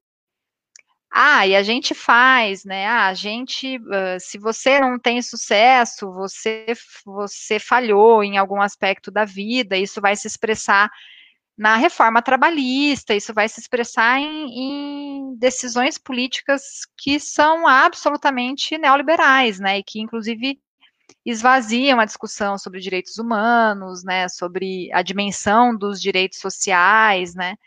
ah, e a gente faz, né? Ah, a gente, se você não tem sucesso, você, você falhou em algum aspecto da vida, isso vai se expressar na reforma trabalhista, isso vai se expressar em, em decisões políticas que são absolutamente neoliberais, né? E que, inclusive, esvaziam a discussão sobre direitos humanos, né? Sobre a dimensão dos direitos sociais, né?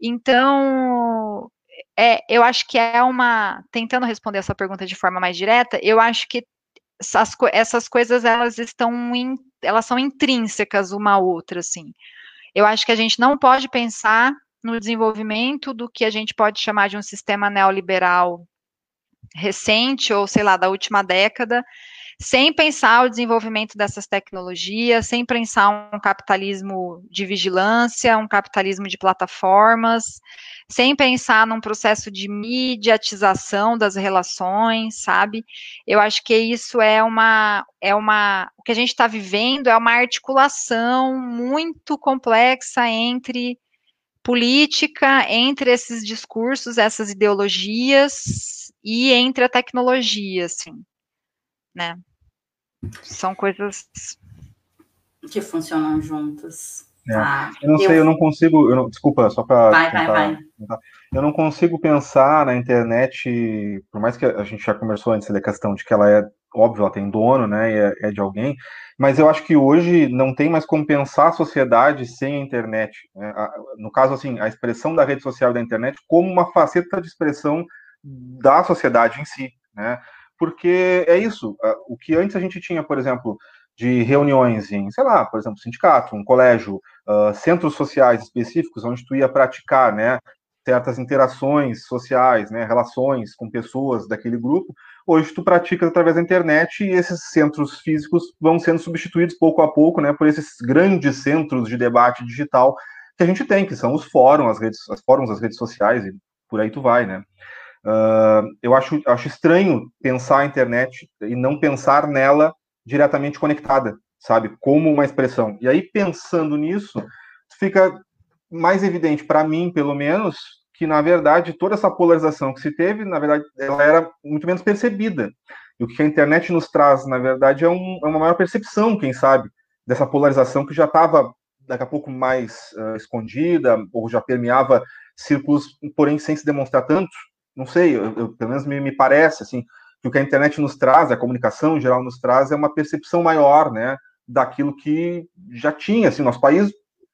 Então, é, eu acho que é uma. Tentando responder essa pergunta de forma mais direta, eu acho que essas, essas coisas elas estão in, elas são intrínsecas uma à outra, assim. Eu acho que a gente não pode pensar no desenvolvimento do que a gente pode chamar de um sistema neoliberal recente ou sei lá da última década sem pensar o desenvolvimento dessas tecnologias, sem pensar um capitalismo de vigilância, um capitalismo de plataformas, sem pensar num processo de mediatização das relações, sabe? Eu acho que isso é uma, é uma, o que a gente está vivendo é uma articulação muito complexa entre política, entre esses discursos, essas ideologias e entre a tecnologia, assim, né? São coisas que funcionam juntas. É. Ah, eu não eu... sei, eu não consigo. Eu não, desculpa, só para. Vai, vai, vai. Eu não consigo pensar na internet, por mais que a gente já conversou antes da questão de que ela é, óbvio, ela tem dono, né, e é, é de alguém, mas eu acho que hoje não tem mais como pensar a sociedade sem a internet. Né? No caso, assim, a expressão da rede social da internet como uma faceta de expressão da sociedade em si, né? Porque é isso. O que antes a gente tinha, por exemplo, de reuniões em, sei lá, por exemplo, sindicato, um colégio, uh, centros sociais específicos, onde tu ia praticar, né, certas interações sociais, né, relações com pessoas daquele grupo, hoje tu pratica através da internet e esses centros físicos vão sendo substituídos pouco a pouco, né, por esses grandes centros de debate digital que a gente tem, que são os fóruns, as redes, os fóruns, as redes sociais e por aí tu vai, né. Uh, eu acho, acho estranho pensar a internet e não pensar nela diretamente conectada, sabe? Como uma expressão. E aí, pensando nisso, fica mais evidente para mim, pelo menos, que na verdade toda essa polarização que se teve, na verdade, ela era muito menos percebida. E o que a internet nos traz, na verdade, é, um, é uma maior percepção, quem sabe, dessa polarização que já estava daqui a pouco mais uh, escondida ou já permeava círculos, porém sem se demonstrar tanto não sei, eu, eu, pelo menos me, me, parece assim que o que a internet nos traz, a comunicação em geral nos traz, é uma percepção maior, né, daquilo que já tinha, assim, nosso país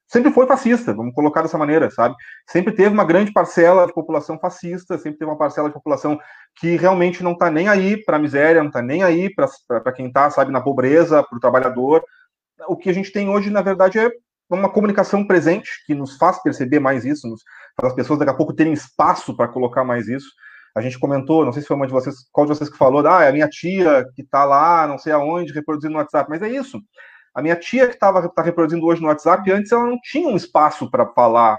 sempre foi fascista, vamos colocar dessa maneira, sabe? Sempre teve uma grande parcela de população fascista, sempre teve uma parcela de população que realmente não está nem aí para a miséria, não está nem aí para quem está, sabe, na pobreza, para o trabalhador. O que a gente tem hoje, na verdade, é uma comunicação presente que nos faz perceber mais isso, nos faz as pessoas daqui a pouco terem espaço para colocar mais isso. A gente comentou, não sei se foi uma de vocês, qual de vocês que falou, ah, é a minha tia que está lá, não sei aonde, reproduzindo no WhatsApp, mas é isso. A minha tia que estava tá reproduzindo hoje no WhatsApp, antes ela não tinha um espaço para falar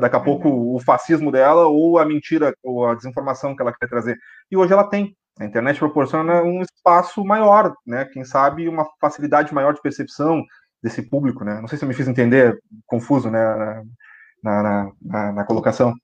daqui a pouco o fascismo dela ou a mentira ou a desinformação que ela quer trazer. E hoje ela tem. A internet proporciona um espaço maior, né? Quem sabe uma facilidade maior de percepção, desse público, né? Não sei se eu me fiz entender, confuso, né, na, na, na, colocação.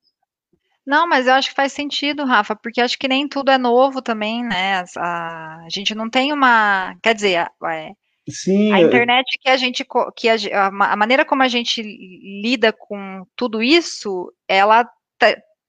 Não, mas eu acho que faz sentido, Rafa, porque acho que nem tudo é novo também, né? A, a gente não tem uma, quer dizer, é, Sim, a internet que a gente, que a, a, maneira como a gente lida com tudo isso, ela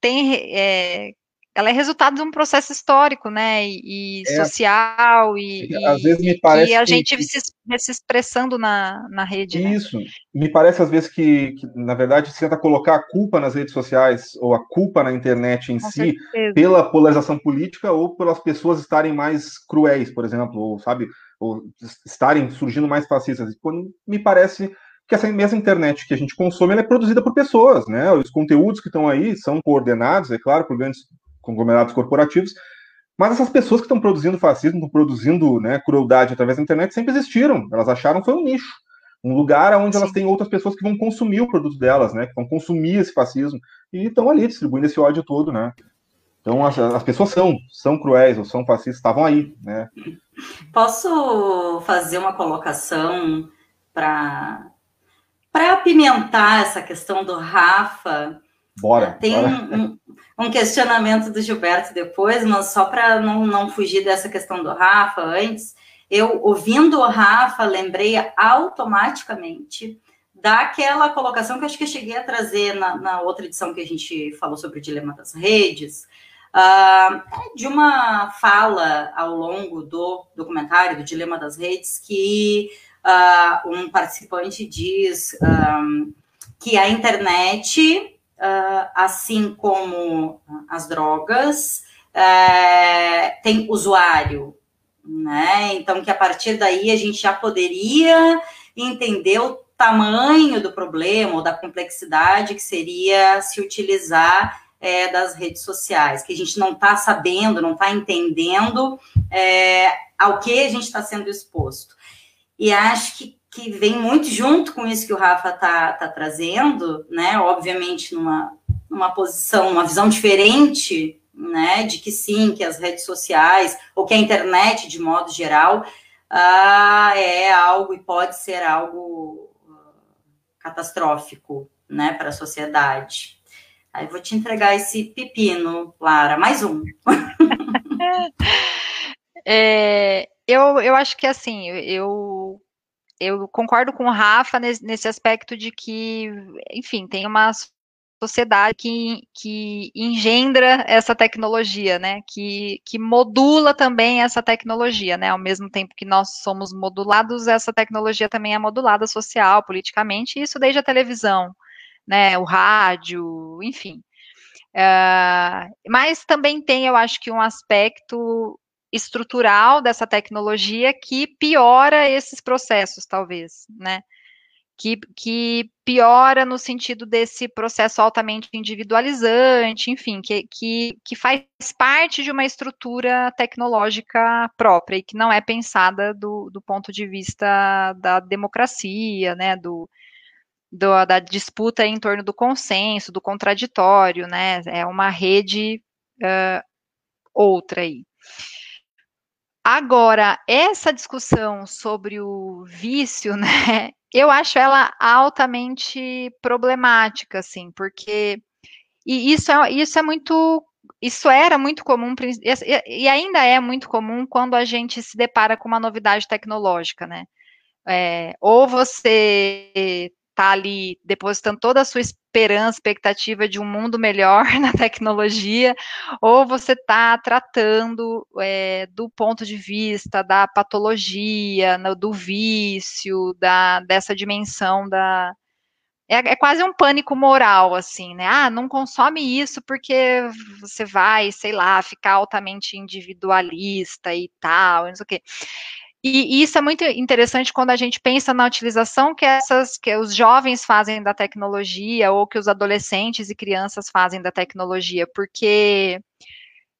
tem é, ela é resultado de um processo histórico, né, e, é, social, e, às vezes me parece e a gente que, se, se, expressando na, na rede. Né? Isso, né? me parece às vezes que, que, na verdade, se tenta colocar a culpa nas redes sociais, ou a culpa na internet em Com si, certeza. pela polarização política, ou pelas pessoas estarem mais cruéis, por exemplo, ou, sabe, ou estarem surgindo mais fascistas. Quando me parece que essa mesma internet que a gente consome é produzida por pessoas, né? Os conteúdos que estão aí são coordenados, é claro, por grandes conglomerados corporativos, mas essas pessoas que estão produzindo fascismo, estão produzindo né, crueldade através da internet, sempre existiram. Elas acharam que foi um nicho, um lugar onde elas têm outras pessoas que vão consumir o produto delas, né, que vão consumir esse fascismo e estão ali distribuindo esse ódio todo, né? Então as, as pessoas são, são cruéis ou são fascistas, estavam aí, né? Posso fazer uma colocação para para apimentar essa questão do Rafa? Bora. Tem bora. Um, um, questionamento do Gilberto depois, mas só para não, não fugir dessa questão do Rafa antes, eu, ouvindo o Rafa, lembrei automaticamente daquela colocação que eu acho que eu cheguei a trazer na, na outra edição que a gente falou sobre o dilema das redes, uh, de uma fala ao longo do documentário do Dilema das Redes que uh, um participante diz um, ah, que a internet, uh, assim como as drogas, uh, tem usuário, né? Então, que a partir daí a gente já poderia entender o tamanho do problema ou da complexidade que seria se utilizar é, das redes sociais, que a gente não está sabendo, não está entendendo é, ao que a gente está sendo exposto. E acho que, que vem muito junto com isso que o Rafa está tá trazendo, né? Obviamente, numa, numa posição, uma visão diferente, né? De que sim, que as redes sociais, ou que a internet, de modo geral, ah, é algo e pode ser algo ah, catastrófico, né, para a sociedade. Aí vou te entregar esse pepino, Lara, mais um. é, eu, eu acho que assim, eu, eu concordo com o Rafa nesse, nesse aspecto de que, enfim, tem uma sociedade que, que engendra essa tecnologia, né? Que, que modula também essa tecnologia, né? Ao mesmo tempo que nós somos modulados, essa tecnologia também é modulada social, politicamente, isso desde a televisão, né? O rádio, enfim. Uh, mas também tem, eu acho que um aspecto estrutural dessa tecnologia que piora esses processos, talvez, né? Que, que piora no sentido desse processo altamente individualizante, enfim, que, que, que faz parte de uma estrutura tecnológica própria e que não é pensada do, do ponto de vista da democracia, né, do, do, da disputa em torno do consenso, do contraditório, né, é uma rede uh, outra aí. Agora, essa discussão sobre o vício, né, eu acho ela altamente problemática, assim, porque e isso é, isso é muito isso era muito comum e ainda é muito comum quando a gente se depara com uma novidade tecnológica, né? É, ou você está ali depositando toda a sua esperança, expectativa de um mundo melhor na tecnologia, ou você está tratando é, do ponto de vista da patologia, do vício, da, dessa dimensão da. É, é quase um pânico moral, assim, né? Ah, não consome isso porque você vai, sei lá, ficar altamente individualista e tal, não sei o quê. E, isso é muito interessante quando a gente pensa na utilização que essas que os jovens fazem da tecnologia ou que os adolescentes e crianças fazem da tecnologia, porque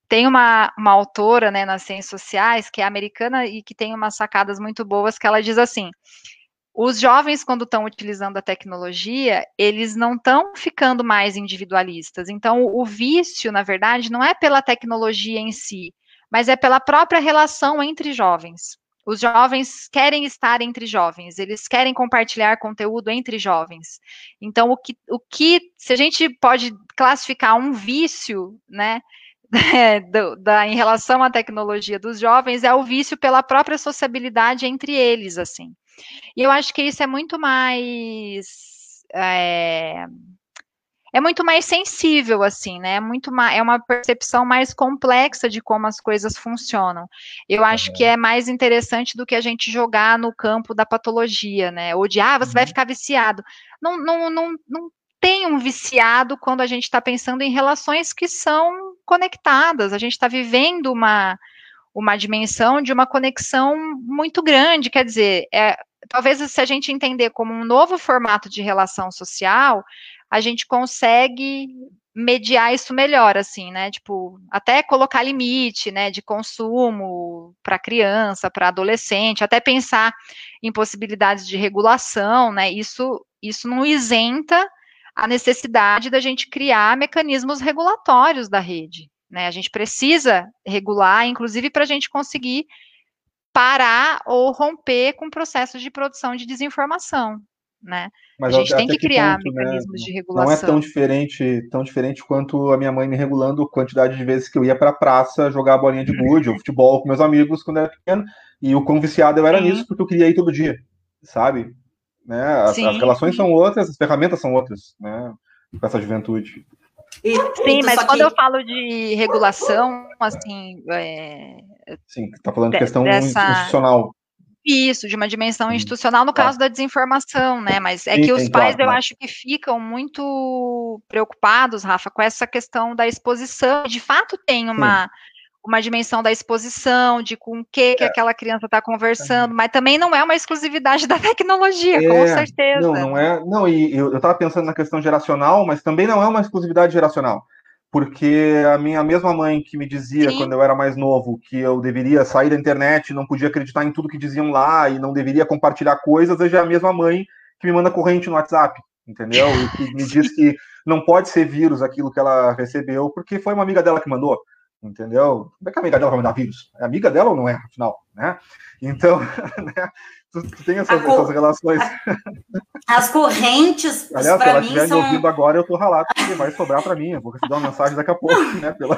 tem uma, uma autora né, nas ciências sociais que é americana e que tem umas sacadas muito boas que ela diz assim: os jovens, quando estão utilizando a tecnologia, eles não estão ficando mais individualistas. Então, o vício, na verdade, não é pela tecnologia em si, mas é pela própria relação entre jovens. Os jovens querem estar entre jovens, eles querem compartilhar conteúdo entre jovens. Então, o que, o que se a gente pode classificar um vício, né, do, da, em relação à tecnologia dos jovens, é o vício pela própria sociabilidade entre eles, assim. E eu acho que isso é muito mais. É, é muito mais sensível, assim, né? É muito mais, é uma percepção mais complexa de como as coisas funcionam. Eu acho que é mais interessante do que a gente jogar no campo da patologia, né? Ou de ah, você uhum. vai ficar viciado. Não, não, não, não tem um viciado quando a gente está pensando em relações que são conectadas. A gente está vivendo uma, uma dimensão de uma conexão muito grande. Quer dizer, é, talvez se a gente entender como um novo formato de relação social, a gente consegue mediar isso melhor, assim, né? Tipo, até colocar limite, né, de consumo para criança, para adolescente, até pensar em possibilidades de regulação, né? Isso, isso não isenta a necessidade da gente criar mecanismos regulatórios da rede, né? A gente precisa regular, inclusive para a gente conseguir parar ou romper com processos de produção de desinformação, né? Mas a gente tem que criar ponto, né, mecanismos né? de regulação. Não é tão diferente, tão diferente quanto a minha mãe me regulando a quantidade de vezes que eu ia para a praça jogar a bolinha de gude ou futebol com meus amigos quando eu era pequeno, e o quão viciado eu era Sim. nisso porque eu queria ir todo dia, sabe? Né? As, as relações são outras, as ferramentas são outras, né? Com essa juventude. E, Sim, mas quando eu falo de regulação, assim. É... Sim, está falando de questão dessa... institucional. Isso, de uma dimensão institucional, no caso da desinformação, né? Mas é que os pais, eu acho que ficam muito preocupados, Rafa, com essa questão da exposição. De fato, tem uma. Uma dimensão da exposição, de com o que, que é. aquela criança está conversando, mas também não é uma exclusividade da tecnologia, é, com certeza. Não, não é. Não, e eu estava pensando na questão geracional, mas também não é uma exclusividade geracional. Porque a minha mesma mãe que me dizia Sim. quando eu era mais novo que eu deveria sair da internet, não podia acreditar em tudo que diziam lá e não deveria compartilhar coisas, hoje é a mesma mãe que me manda corrente no WhatsApp, entendeu? E que me diz que não pode ser vírus aquilo que ela recebeu, porque foi uma amiga dela que mandou entendeu? Como é que a amiga dela vai me dar vírus? É amiga dela ou não é, afinal, né? Então, né, tu, tu, tem essas, co... essas relações. As correntes, Aliás, se ela estiver são... me ouvindo agora, eu tô ralado, porque vai sobrar para mim, eu vou receber uma mensagem daqui a pouco, né? Pela...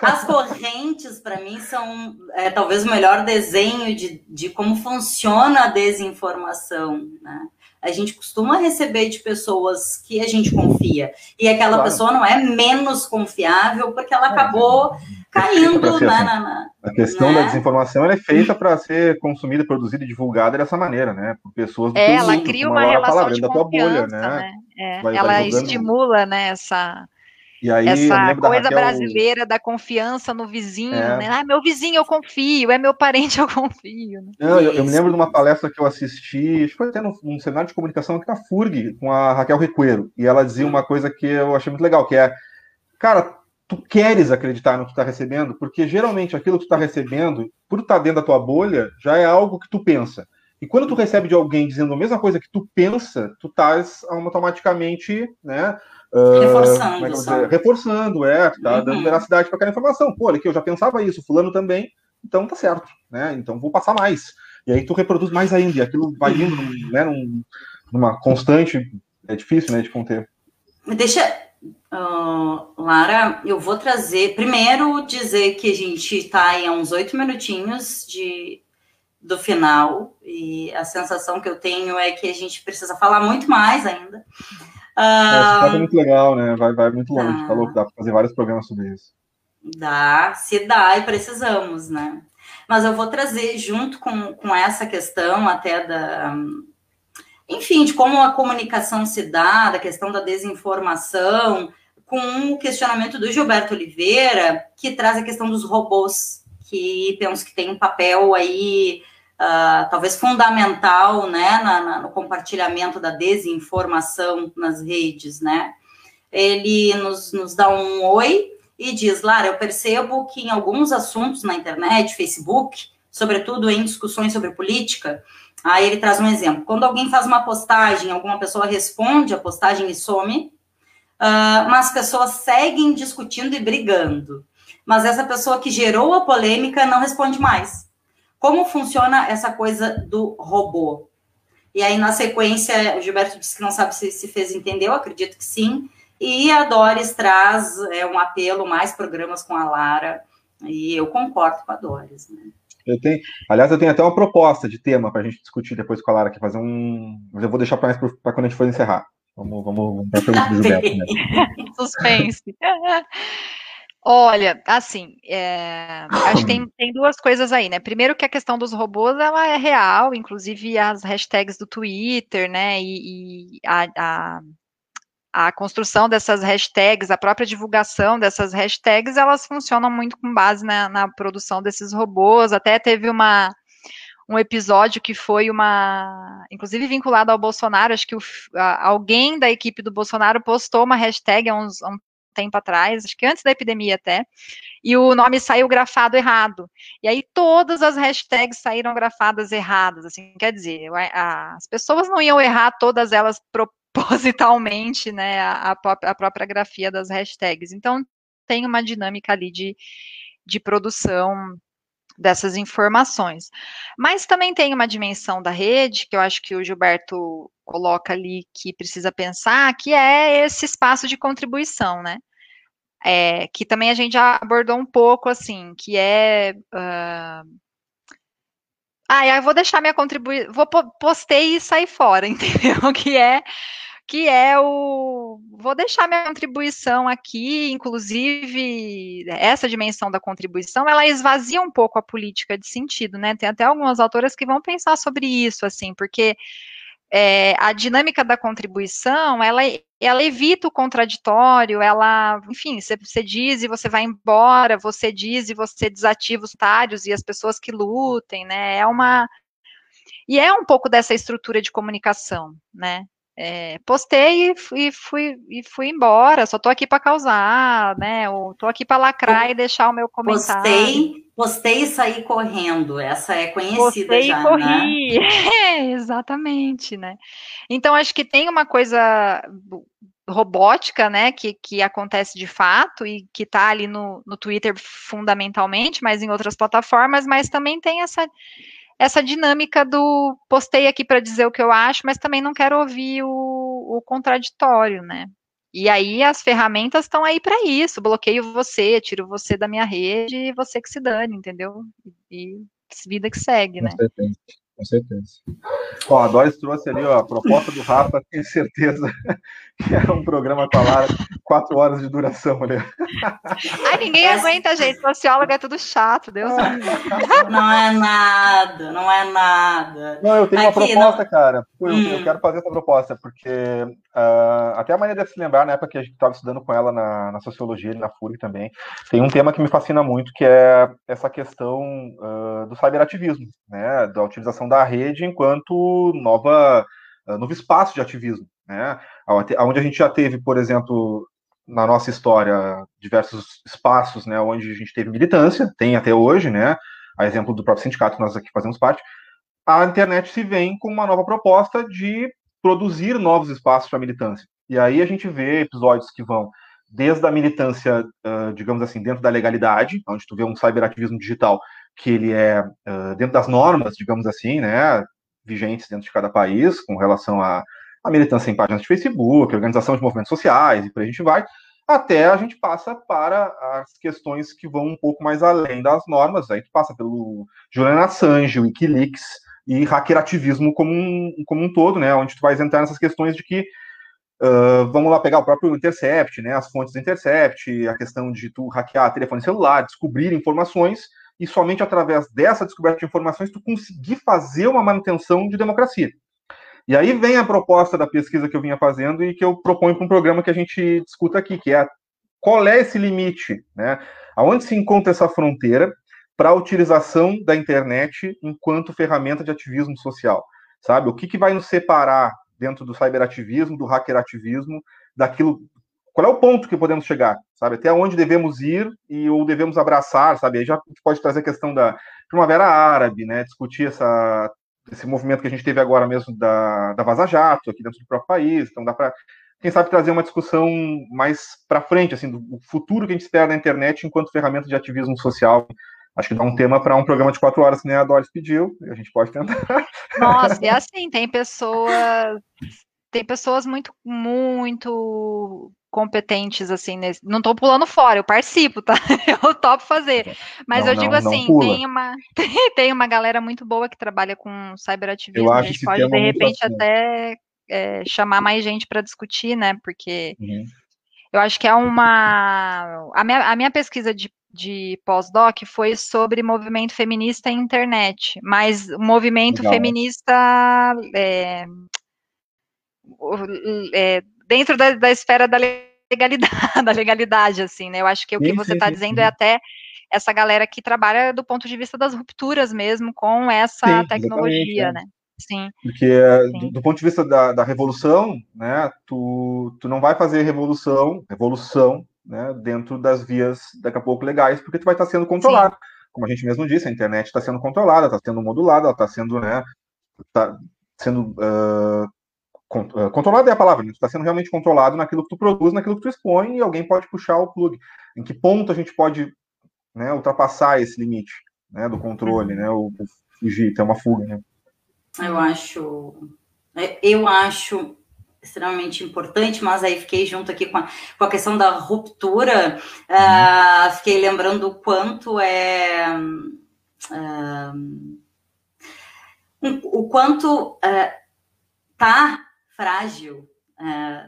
As correntes, para mim, são é, talvez o melhor desenho de, de como funciona a desinformação, né? A gente costuma receber de pessoas que a gente confia. E aquela claro. pessoa não é menos confiável porque ela é, acabou caindo assim, na, na, A questão né? da desinformação é feita para ser consumida, produzida e divulgada dessa maneira, né? Por pessoas do é, ela mundo, cria uma relação palavra, de da tua bolha, né? né? É, vai, ela vai estimula, né, essa e aí, Essa coisa Raquel... brasileira da confiança no vizinho, é. né? Ah, meu vizinho eu confio, é meu parente eu confio. Né? Não, eu, eu, me lembro de uma palestra que eu assisti, acho que foi até num, num cenário de comunicação aqui na FURG, com a Raquel Recuero, e ela dizia uma coisa que eu achei muito legal, que é, cara, tu queres acreditar no que tu tá recebendo, porque geralmente aquilo que tu tá recebendo, por estar tá dentro da tua bolha, já é algo que tu pensa. E quando tu recebe de alguém dizendo a mesma coisa que tu pensa, tu estás automaticamente, né, Reforçando. Uh, é reforçando, é, tá uhum. dando veracidade para aquela informação. Pô, olha aqui, eu já pensava isso, fulano também, então tá certo, né? Então vou passar mais. E aí tu reproduz mais ainda, e aquilo vai indo né, num, numa constante, é difícil, né, de conter. Deixa, uh, Lara, eu vou trazer, primeiro dizer que a gente está aí há uns oito minutinhos de, do final, e a sensação que eu tenho é que a gente precisa falar muito mais ainda. Ah, é, muito legal, né? Vai, vai muito longe. Falou que dá para fazer vários programas sobre isso. Dá, se dá e precisamos, né? Mas eu vou trazer junto com, com essa questão até da. Enfim, de como a comunicação se dá, da questão da desinformação, com o questionamento do Gilberto Oliveira, que traz a questão dos robôs, que penso que tem um papel aí uh, talvez fundamental, né, na, na, no compartilhamento da desinformação nas redes, né? Ele nos, nos dá um oi e diz, Lara, eu percebo que em alguns assuntos na internet, Facebook, sobretudo em discussões sobre política, aí ele traz um exemplo. Quando alguém faz uma postagem, alguma pessoa responde a postagem e some, uh, mas as pessoas seguem discutindo e brigando. Mas essa pessoa que gerou a polêmica não responde mais. Como funciona essa coisa do robô? E aí, na sequência, o Gilberto disse que não sabe se se fez entender, eu acredito que sim. E a Doris traz é, um apelo, mais programas com a Lara, e eu concordo com a Doris. Né? Eu tenho, aliás, eu tenho até uma proposta de tema para a gente discutir depois com a Lara, aqui, fazer um. Mas eu vou deixar para quando a gente for encerrar. Vamos, vamos para a pergunta do Gilberto. Né? Suspense. Olha, assim, é, acho que tem, tem duas coisas aí, né? Primeiro que a questão dos robôs, ela é real, inclusive as hashtags do Twitter, né? E, e a, a, a, construção dessas hashtags, a própria divulgação dessas hashtags, elas funcionam muito com base na, na produção desses robôs. Até teve uma, um episódio que foi uma, inclusive vinculado ao Bolsonaro, acho que o, a, alguém da equipe do Bolsonaro postou uma hashtag há uns, há um tempo atrás, acho que antes da epidemia até, e o nome saiu grafado errado. E aí todas as hashtags saíram grafadas erradas, assim, quer dizer, as pessoas não iam errar todas elas propositalmente, né, a, a própria grafia das hashtags. Então tem uma dinâmica ali de, de produção dessas informações. Mas também tem uma dimensão da rede, que eu acho que o Gilberto coloca ali que precisa pensar, que é esse espaço de contribuição, né? É, que também a gente já abordou um pouco, assim, que é. Uh... Ah, eu vou deixar minha contribuição. Vou postei e sair fora, entendeu? Que é que é o. Vou deixar minha contribuição aqui, inclusive, essa dimensão da contribuição, ela esvazia um pouco a política de sentido, né? Tem até algumas autoras que vão pensar sobre isso, assim, porque é, a dinâmica da contribuição, ela, ela evita o contraditório, ela, enfim, você, você diz e você vai embora, você diz e você desativa os tários e as pessoas que lutem, né? É uma. E é um pouco dessa estrutura de comunicação, né? É, postei e fui, e fui embora, só tô aqui para causar, né? Ou tô aqui para lacrar eu, e deixar o meu comentário. Postei, postei e saí correndo, essa é conhecida postei já, e corri. Né? É, exatamente, né? Então acho que tem uma coisa robótica, né, que, que acontece de fato e que está ali no, no Twitter fundamentalmente, mas em outras plataformas, mas também tem essa essa dinâmica do postei aqui para dizer o que eu acho, mas também não quero ouvir o, o contraditório, né? E aí as ferramentas estão aí para isso. Bloqueio você, tiro você da minha rede e você que se dane, entendeu? E, vida que segue, né? Com certeza. Ó, a Doris trouxe ali ó, a proposta do Rafa, tenho certeza que é um programa com a Lara, quatro horas de duração ali. Ai, ninguém Essa... aguenta, gente. Socióloga é tudo chato, Deus Não é nada, não é nada. Não, eu tenho Aqui, uma proposta, não... cara. Eu, hum. eu, quero fazer essa proposta, porque uh, até a maneira de se lembrar, na época que a gente estava estudando com ela na, na sociologia, na FURG também, tem um tema que me fascina muito, que é essa questão uh, do cyberativismo, né? Da utilização da rede enquanto nova, uh, novo espaço de ativismo, né? Onde a gente já teve, por exemplo, na nossa história, diversos espaços, né, onde a gente teve militância, tem até hoje, né? A exemplo do próprio sindicato que nós aqui fazemos parte, a internet se vem com uma nova proposta de produzir novos espaços para militância. E aí a gente vê episódios que vão desde a militância, uh, digamos assim, dentro da legalidade, onde tu vê um cyberativismo digital que ele é uh, dentro das normas, digamos assim, né, vigentes dentro de cada país, com relação a, a militância em páginas de Facebook, organização de movimentos sociais, e por aí a gente vai, até a gente passa para as questões que vão um pouco mais além das normas, aí tu passa pelo Julian Assange, Wikileaks e hackerativismo como um, como um todo, né, onde tu vai entrar nessas questões de que Uh, vamos lá pegar o próprio Intercept, né, as fontes do Intercept, a questão de tu hackear telefone celular, descobrir informações e somente através dessa descoberta de informações tu conseguir fazer uma manutenção de democracia. E aí vem a proposta da pesquisa que eu vinha fazendo e que eu proponho para um programa que a gente discuta aqui, que é qual é esse limite, né? Aonde se encontra essa fronteira para a utilização da internet enquanto ferramenta de ativismo social, sabe? O que, que vai nos separar dentro do cyberativismo, do hackerativismo, daquilo qual é o ponto que podemos chegar, sabe? Até onde devemos ir e ou devemos abraçar, sabe? Aí já pode trazer a questão da primavera árabe, né? Discutir essa, esse movimento que a gente teve agora mesmo da, da Vaza Jato aqui dentro do próprio país. Então dá para, quem sabe, trazer uma discussão mais para frente, assim, do futuro que a gente espera da internet enquanto ferramenta de ativismo social. Acho que dá um tema para um programa de quatro horas que nem a Doris pediu, a gente pode tentar. Nossa, e assim, tem pessoas tem pessoas muito, muito competentes, assim, nesse... não estou pulando fora, eu participo, tá? Eu topo fazer. Mas não, eu digo não, assim, não tem, uma, tem, tem, uma galera muito boa que trabalha com cyberativismo, a gente pode, de repente, até é, chamar mais gente para discutir, né? Porque uhum. eu acho que é uma. A minha, a minha pesquisa de, de pós-doc foi sobre movimento feminista e internet, mas o movimento Legal. feminista. É, é, dentro da, da, esfera da legalidade, da legalidade, assim, né? Eu acho que o que você está dizendo é até essa galera que trabalha do ponto de vista das rupturas mesmo com essa sim, tecnologia, é. né? Sim. Porque sim. Do, do, ponto de vista da, da, revolução, né, tu, tu não vai fazer revolução, revolução, né, dentro das vias daqui a pouco legais, porque tu vai estar sendo controlado. Sim. Como a gente mesmo disse, a internet está sendo controlada, está sendo modulada, ela está sendo, né, tá sendo uh, controlado é a palavra, né? está sendo realmente controlado naquilo que tu produz, naquilo que tu expõe, e alguém pode puxar o plug. Em que ponto a gente pode né, ultrapassar esse limite? né, do controle, né, o, o fugir, ter uma fuga, né. Eu acho, é, eu acho extremamente importante, mas aí fiquei junto aqui com a, com a questão da ruptura, uh, fiquei lembrando o quanto é uh, o quanto uh, tá frágil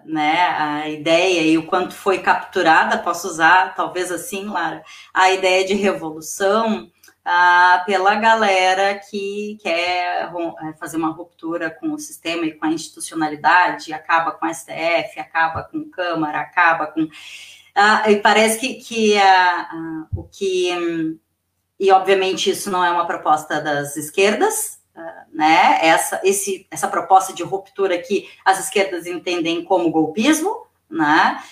né, a ideia e o quanto foi capturada, posso usar talvez assim, Lara, a ideia de revolução uh, pela galera que quer é, fazer uma ruptura com o sistema e com a institucionalidade, acaba com a STF, acaba com Câmara, acaba com. Uh, e parece que, que uh, o que. E obviamente isso não é uma proposta das esquerdas, né? Essa, esse, essa proposta de ruptura que as esquerdas entendem como golpismo, né?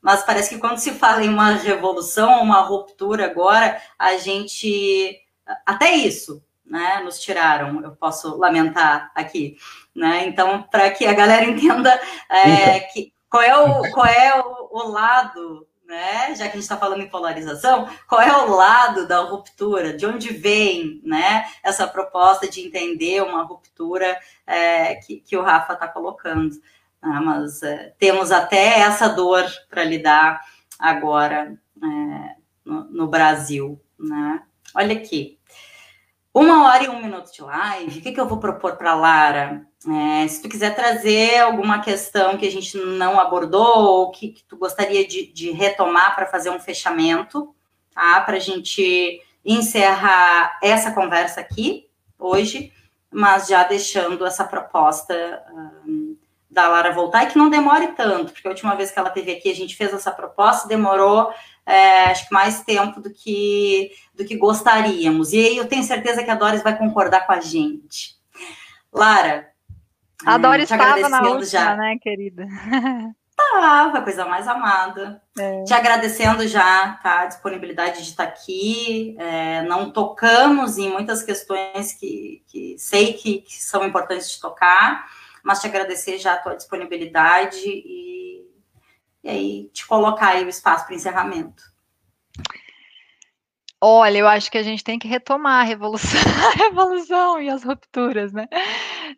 Mas parece que quando se fala em uma revolução, uma ruptura agora, a gente até isso, né? Nos tiraram. Eu posso lamentar aqui, né? Então, para que a galera entenda é, que qual é o qual é o, o lado né? Já que a gente está falando em polarização, qual é o lado da ruptura? De onde vem, né? Essa proposta de entender uma ruptura é, que, que o Rafa está colocando. Ah, mas é, temos até essa dor para lidar agora é, no, no, Brasil, né? Olha aqui, uma hora e um minuto de live. O que, que eu vou propor para Lara? É, se tu quiser trazer alguma questão que a gente não abordou ou que, que tu gostaria de, de retomar para fazer um fechamento, tá? Para a gente encerrar essa conversa aqui hoje, mas já deixando essa proposta um, da Lara voltar e que não demore tanto, porque a última vez que ela teve aqui a gente fez essa proposta, demorou é, acho que mais tempo do que do que gostaríamos. E aí eu tenho certeza que a Doris vai concordar com a gente. Lara, a Doris estava na última, já. né, querida? Tava, coisa mais amada. É. Te agradecendo já tá, a disponibilidade de estar aqui. É, não tocamos em muitas questões que, que sei que, que, são importantes de tocar, mas te agradecer já a tua disponibilidade e, e aí te colocar aí o espaço para encerramento. Olha, eu acho que a gente tem que retomar a revolução, a revolução e as rupturas, né?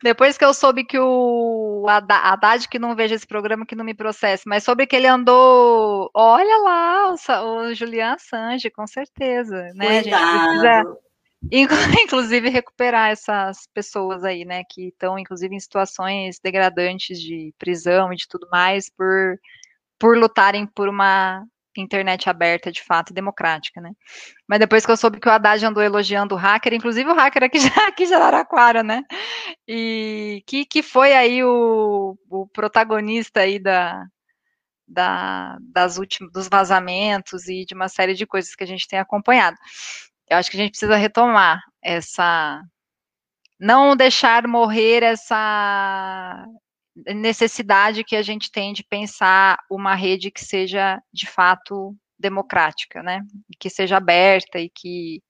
Depois que eu soube que o Haddad, que não veja esse programa, que não me processe, mas soube que ele andou, olha lá, o, o Julian Assange, com certeza, né? Cuidado. A gente precisa, inclusive, recuperar essas pessoas aí, né? Que estão, inclusive, em situações degradantes de prisão e de tudo mais, por, por lutarem por uma internet aberta de fato e democrática, né? Mas depois que eu soube que o Haddad andou elogiando o hacker, inclusive o hacker aqui, já, aqui de Araraquara, né? E que, que foi aí o, o protagonista aí da, da, das últimos, dos vazamentos e de uma série de coisas que a gente tem acompanhado. Eu acho que a gente precisa retomar essa, não deixar morrer essa necessidade que a gente tem de pensar uma rede que seja de fato democrática, né? Que seja aberta e que,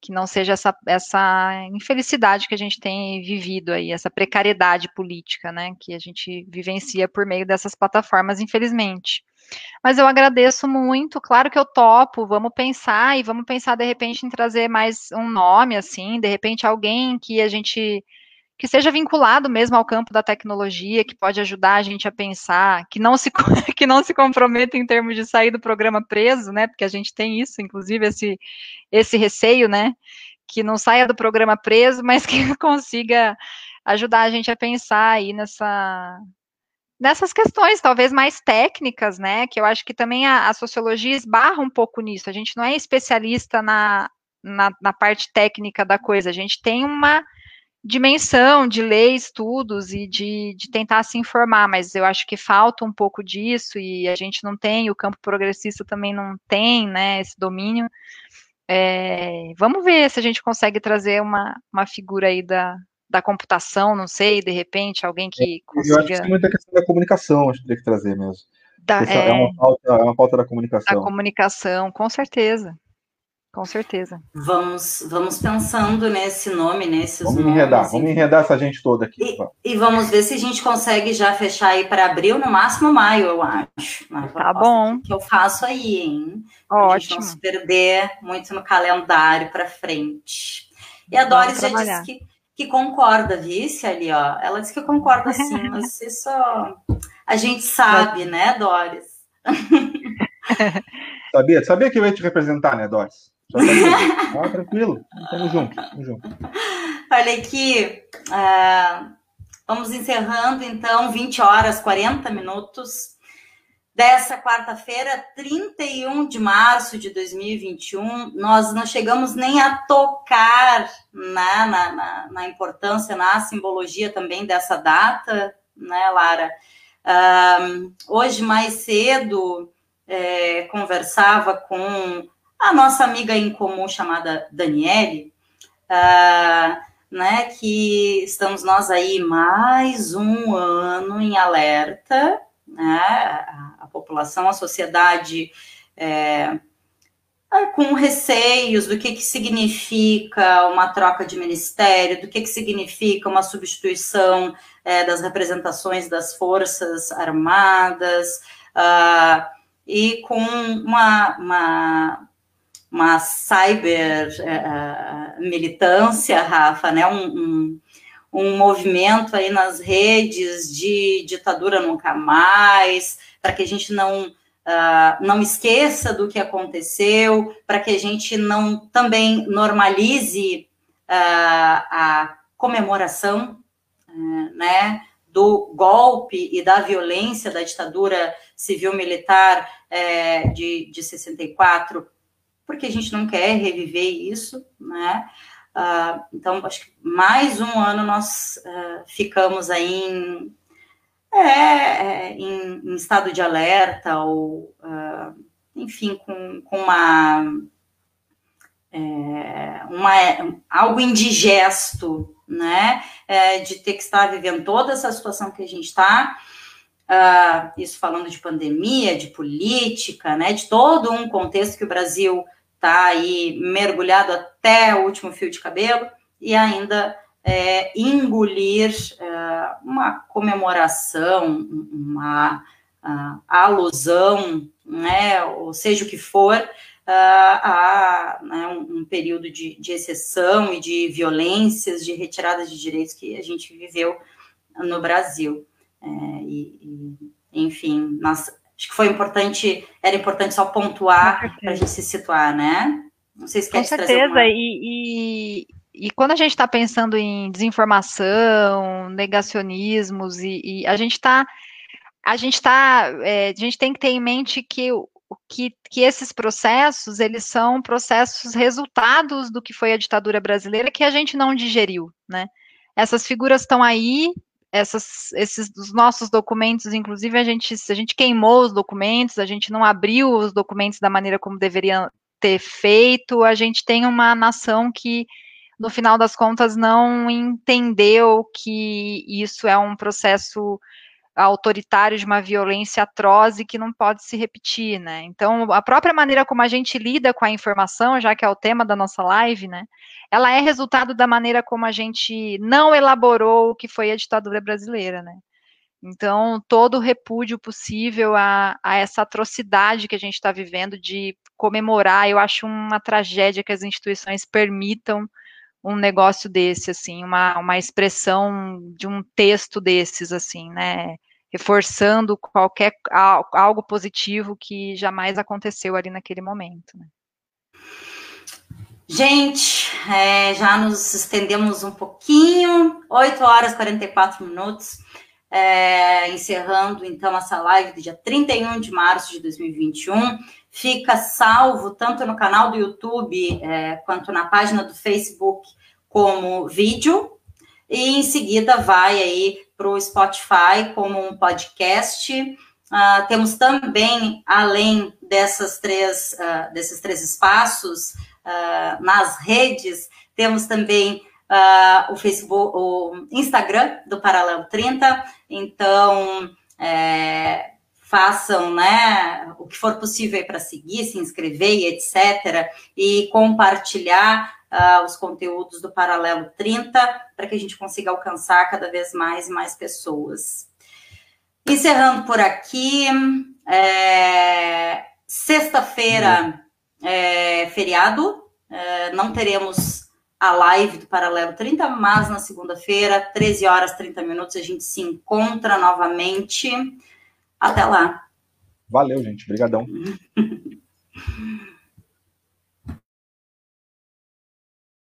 que não seja essa, essa infelicidade que a gente tem vivido aí, essa precariedade política, né? Que a gente vivencia por meio dessas plataformas, infelizmente. Mas eu agradeço muito, claro que eu topo, vamos pensar e vamos pensar de repente em trazer mais um nome, assim, de repente alguém que a gente que seja vinculado mesmo ao campo da tecnologia, que pode ajudar a gente a pensar, que não se, que não se comprometa em termos de sair do programa preso, né? Porque a gente tem isso, inclusive, esse, esse receio, né? Que não saia do programa preso, mas que consiga ajudar a gente a pensar aí nessa, nessas questões, talvez mais técnicas, né? Que eu acho que também a, a sociologia esbarra um pouco nisso. A gente não é especialista na, na, na parte técnica da coisa, a gente tem uma dimensão de ler estudos e de, de, tentar se informar, mas eu acho que falta um pouco disso e a gente não tem, o campo progressista também não tem, né, esse domínio. É, vamos ver se a gente consegue trazer uma, uma figura aí da, da computação, não sei, de repente, alguém que consiga... Eu acho que tem muita questão da comunicação, acho que tem que trazer mesmo. Da, é, é, uma pauta, é uma pauta da comunicação. Da comunicação, com certeza. Com certeza. Vamos, vamos pensando nesse nome, nesses vamos nomes. Enredar, vamos enredar essa gente toda aqui. E, e vamos ver se a gente consegue já fechar aí para abril, no máximo maio, eu acho. Tá bom. Que eu faço aí, hein? A gente não se perder muito no calendário para frente. E a Doris já disse que, que concorda, vice ali, ó. Ela disse que concorda sim, mas isso a gente sabe, né, Doris? sabia, sabia que eu ia te representar, né, Doris? Ah, tranquilo, estamos juntos, estamos juntos. Olha aqui, uh, vamos encerrando então, 20 horas 40 minutos dessa quarta-feira, 31 de março de 2021. Nós não chegamos nem a tocar né, na, na, na importância, na simbologia também dessa data, né, Lara? Uh, hoje, mais cedo, é, conversava com a nossa amiga em comum chamada Daniele, uh, né, que estamos nós aí mais um ano em alerta, né, a, população, a sociedade é, é, com receios do que, que significa uma troca de ministério, do que, que significa uma substituição é, das representações das forças armadas, uh, e com uma, uma uma cyber uh, militância, Rafa, né? Um, um, um, movimento aí nas redes de ditadura nunca mais, para que a gente não uh, não esqueça do que aconteceu, para que a gente não também normalize uh, a comemoração, né? do golpe e da violência da ditadura civil-militar é, de, de 64 porque a gente não quer reviver isso, né? Uh, então, acho que mais um ano nós uh, ficamos aí em, é, é, em, em, estado de alerta, ou, uh, enfim, com, com uma, é, uma, algo indigesto, né? É, de ter que estar vivendo toda essa situação que a gente está. isso falando de pandemia, de política, né? De todo um contexto que o Brasil está aí mergulhado até o último fio de cabelo e ainda é, engolir é, uma comemoração, uma alusão, né, ou seja o que for, a, a né, um, um, período de, de, exceção e de violências, de retirada de direitos que a gente viveu no Brasil. É, e, e, enfim, nós Acho que foi importante, era importante só pontuar para a gente se situar, né? Não sei se quer Com certeza, alguma... e, e, e, quando a gente está pensando em desinformação, negacionismos, e, e a gente está a gente tá, é, a gente tem que ter em mente que, que, que esses processos, eles são processos resultados do que foi a ditadura brasileira que a gente não digeriu, né? Essas figuras estão aí, essas, esses dos nossos documentos, inclusive a gente, a gente queimou os documentos, a gente não abriu os documentos da maneira como deveria ter feito, a gente tem uma nação que, no final das contas, não entendeu que isso é um processo autoritário de uma violência atroz e que não pode se repetir, né? Então, a própria maneira como a gente lida com a informação, já que é o tema da nossa live, né? Ela é resultado da maneira como a gente não elaborou o que foi a ditadura brasileira, né? Então, todo o repúdio possível a, a essa atrocidade que a gente está vivendo de comemorar, eu acho uma tragédia que as instituições permitam um negócio desse, assim, uma, uma expressão de um texto desses, assim, né? Reforçando qualquer algo positivo que jamais aconteceu ali naquele momento. Né? Gente, é, já nos estendemos um pouquinho, 8 horas e 44 minutos, é, encerrando então essa live do dia 31 de março de 2021 fica salvo tanto no canal do YouTube é, quanto na página do Facebook como vídeo, e em seguida vai aí para o Spotify como um podcast. Uh, temos também, além dessas três, uh, desses três espaços, uh, nas redes, temos também o Facebook, o Instagram do Paralelo 30. Então, é, façam né, o que for possível para seguir, se inscrever etc. E compartilhar uh, os conteúdos do Paralelo 30 para que a gente consiga alcançar cada vez mais e mais pessoas. Encerrando por aqui, é, sexta-feira é feriado, é, não teremos a live do Paralelo 30, mas na segunda-feira, 13 horas 30 minutos, a gente se encontra novamente. Até lá. Valeu, gente. Obrigadão.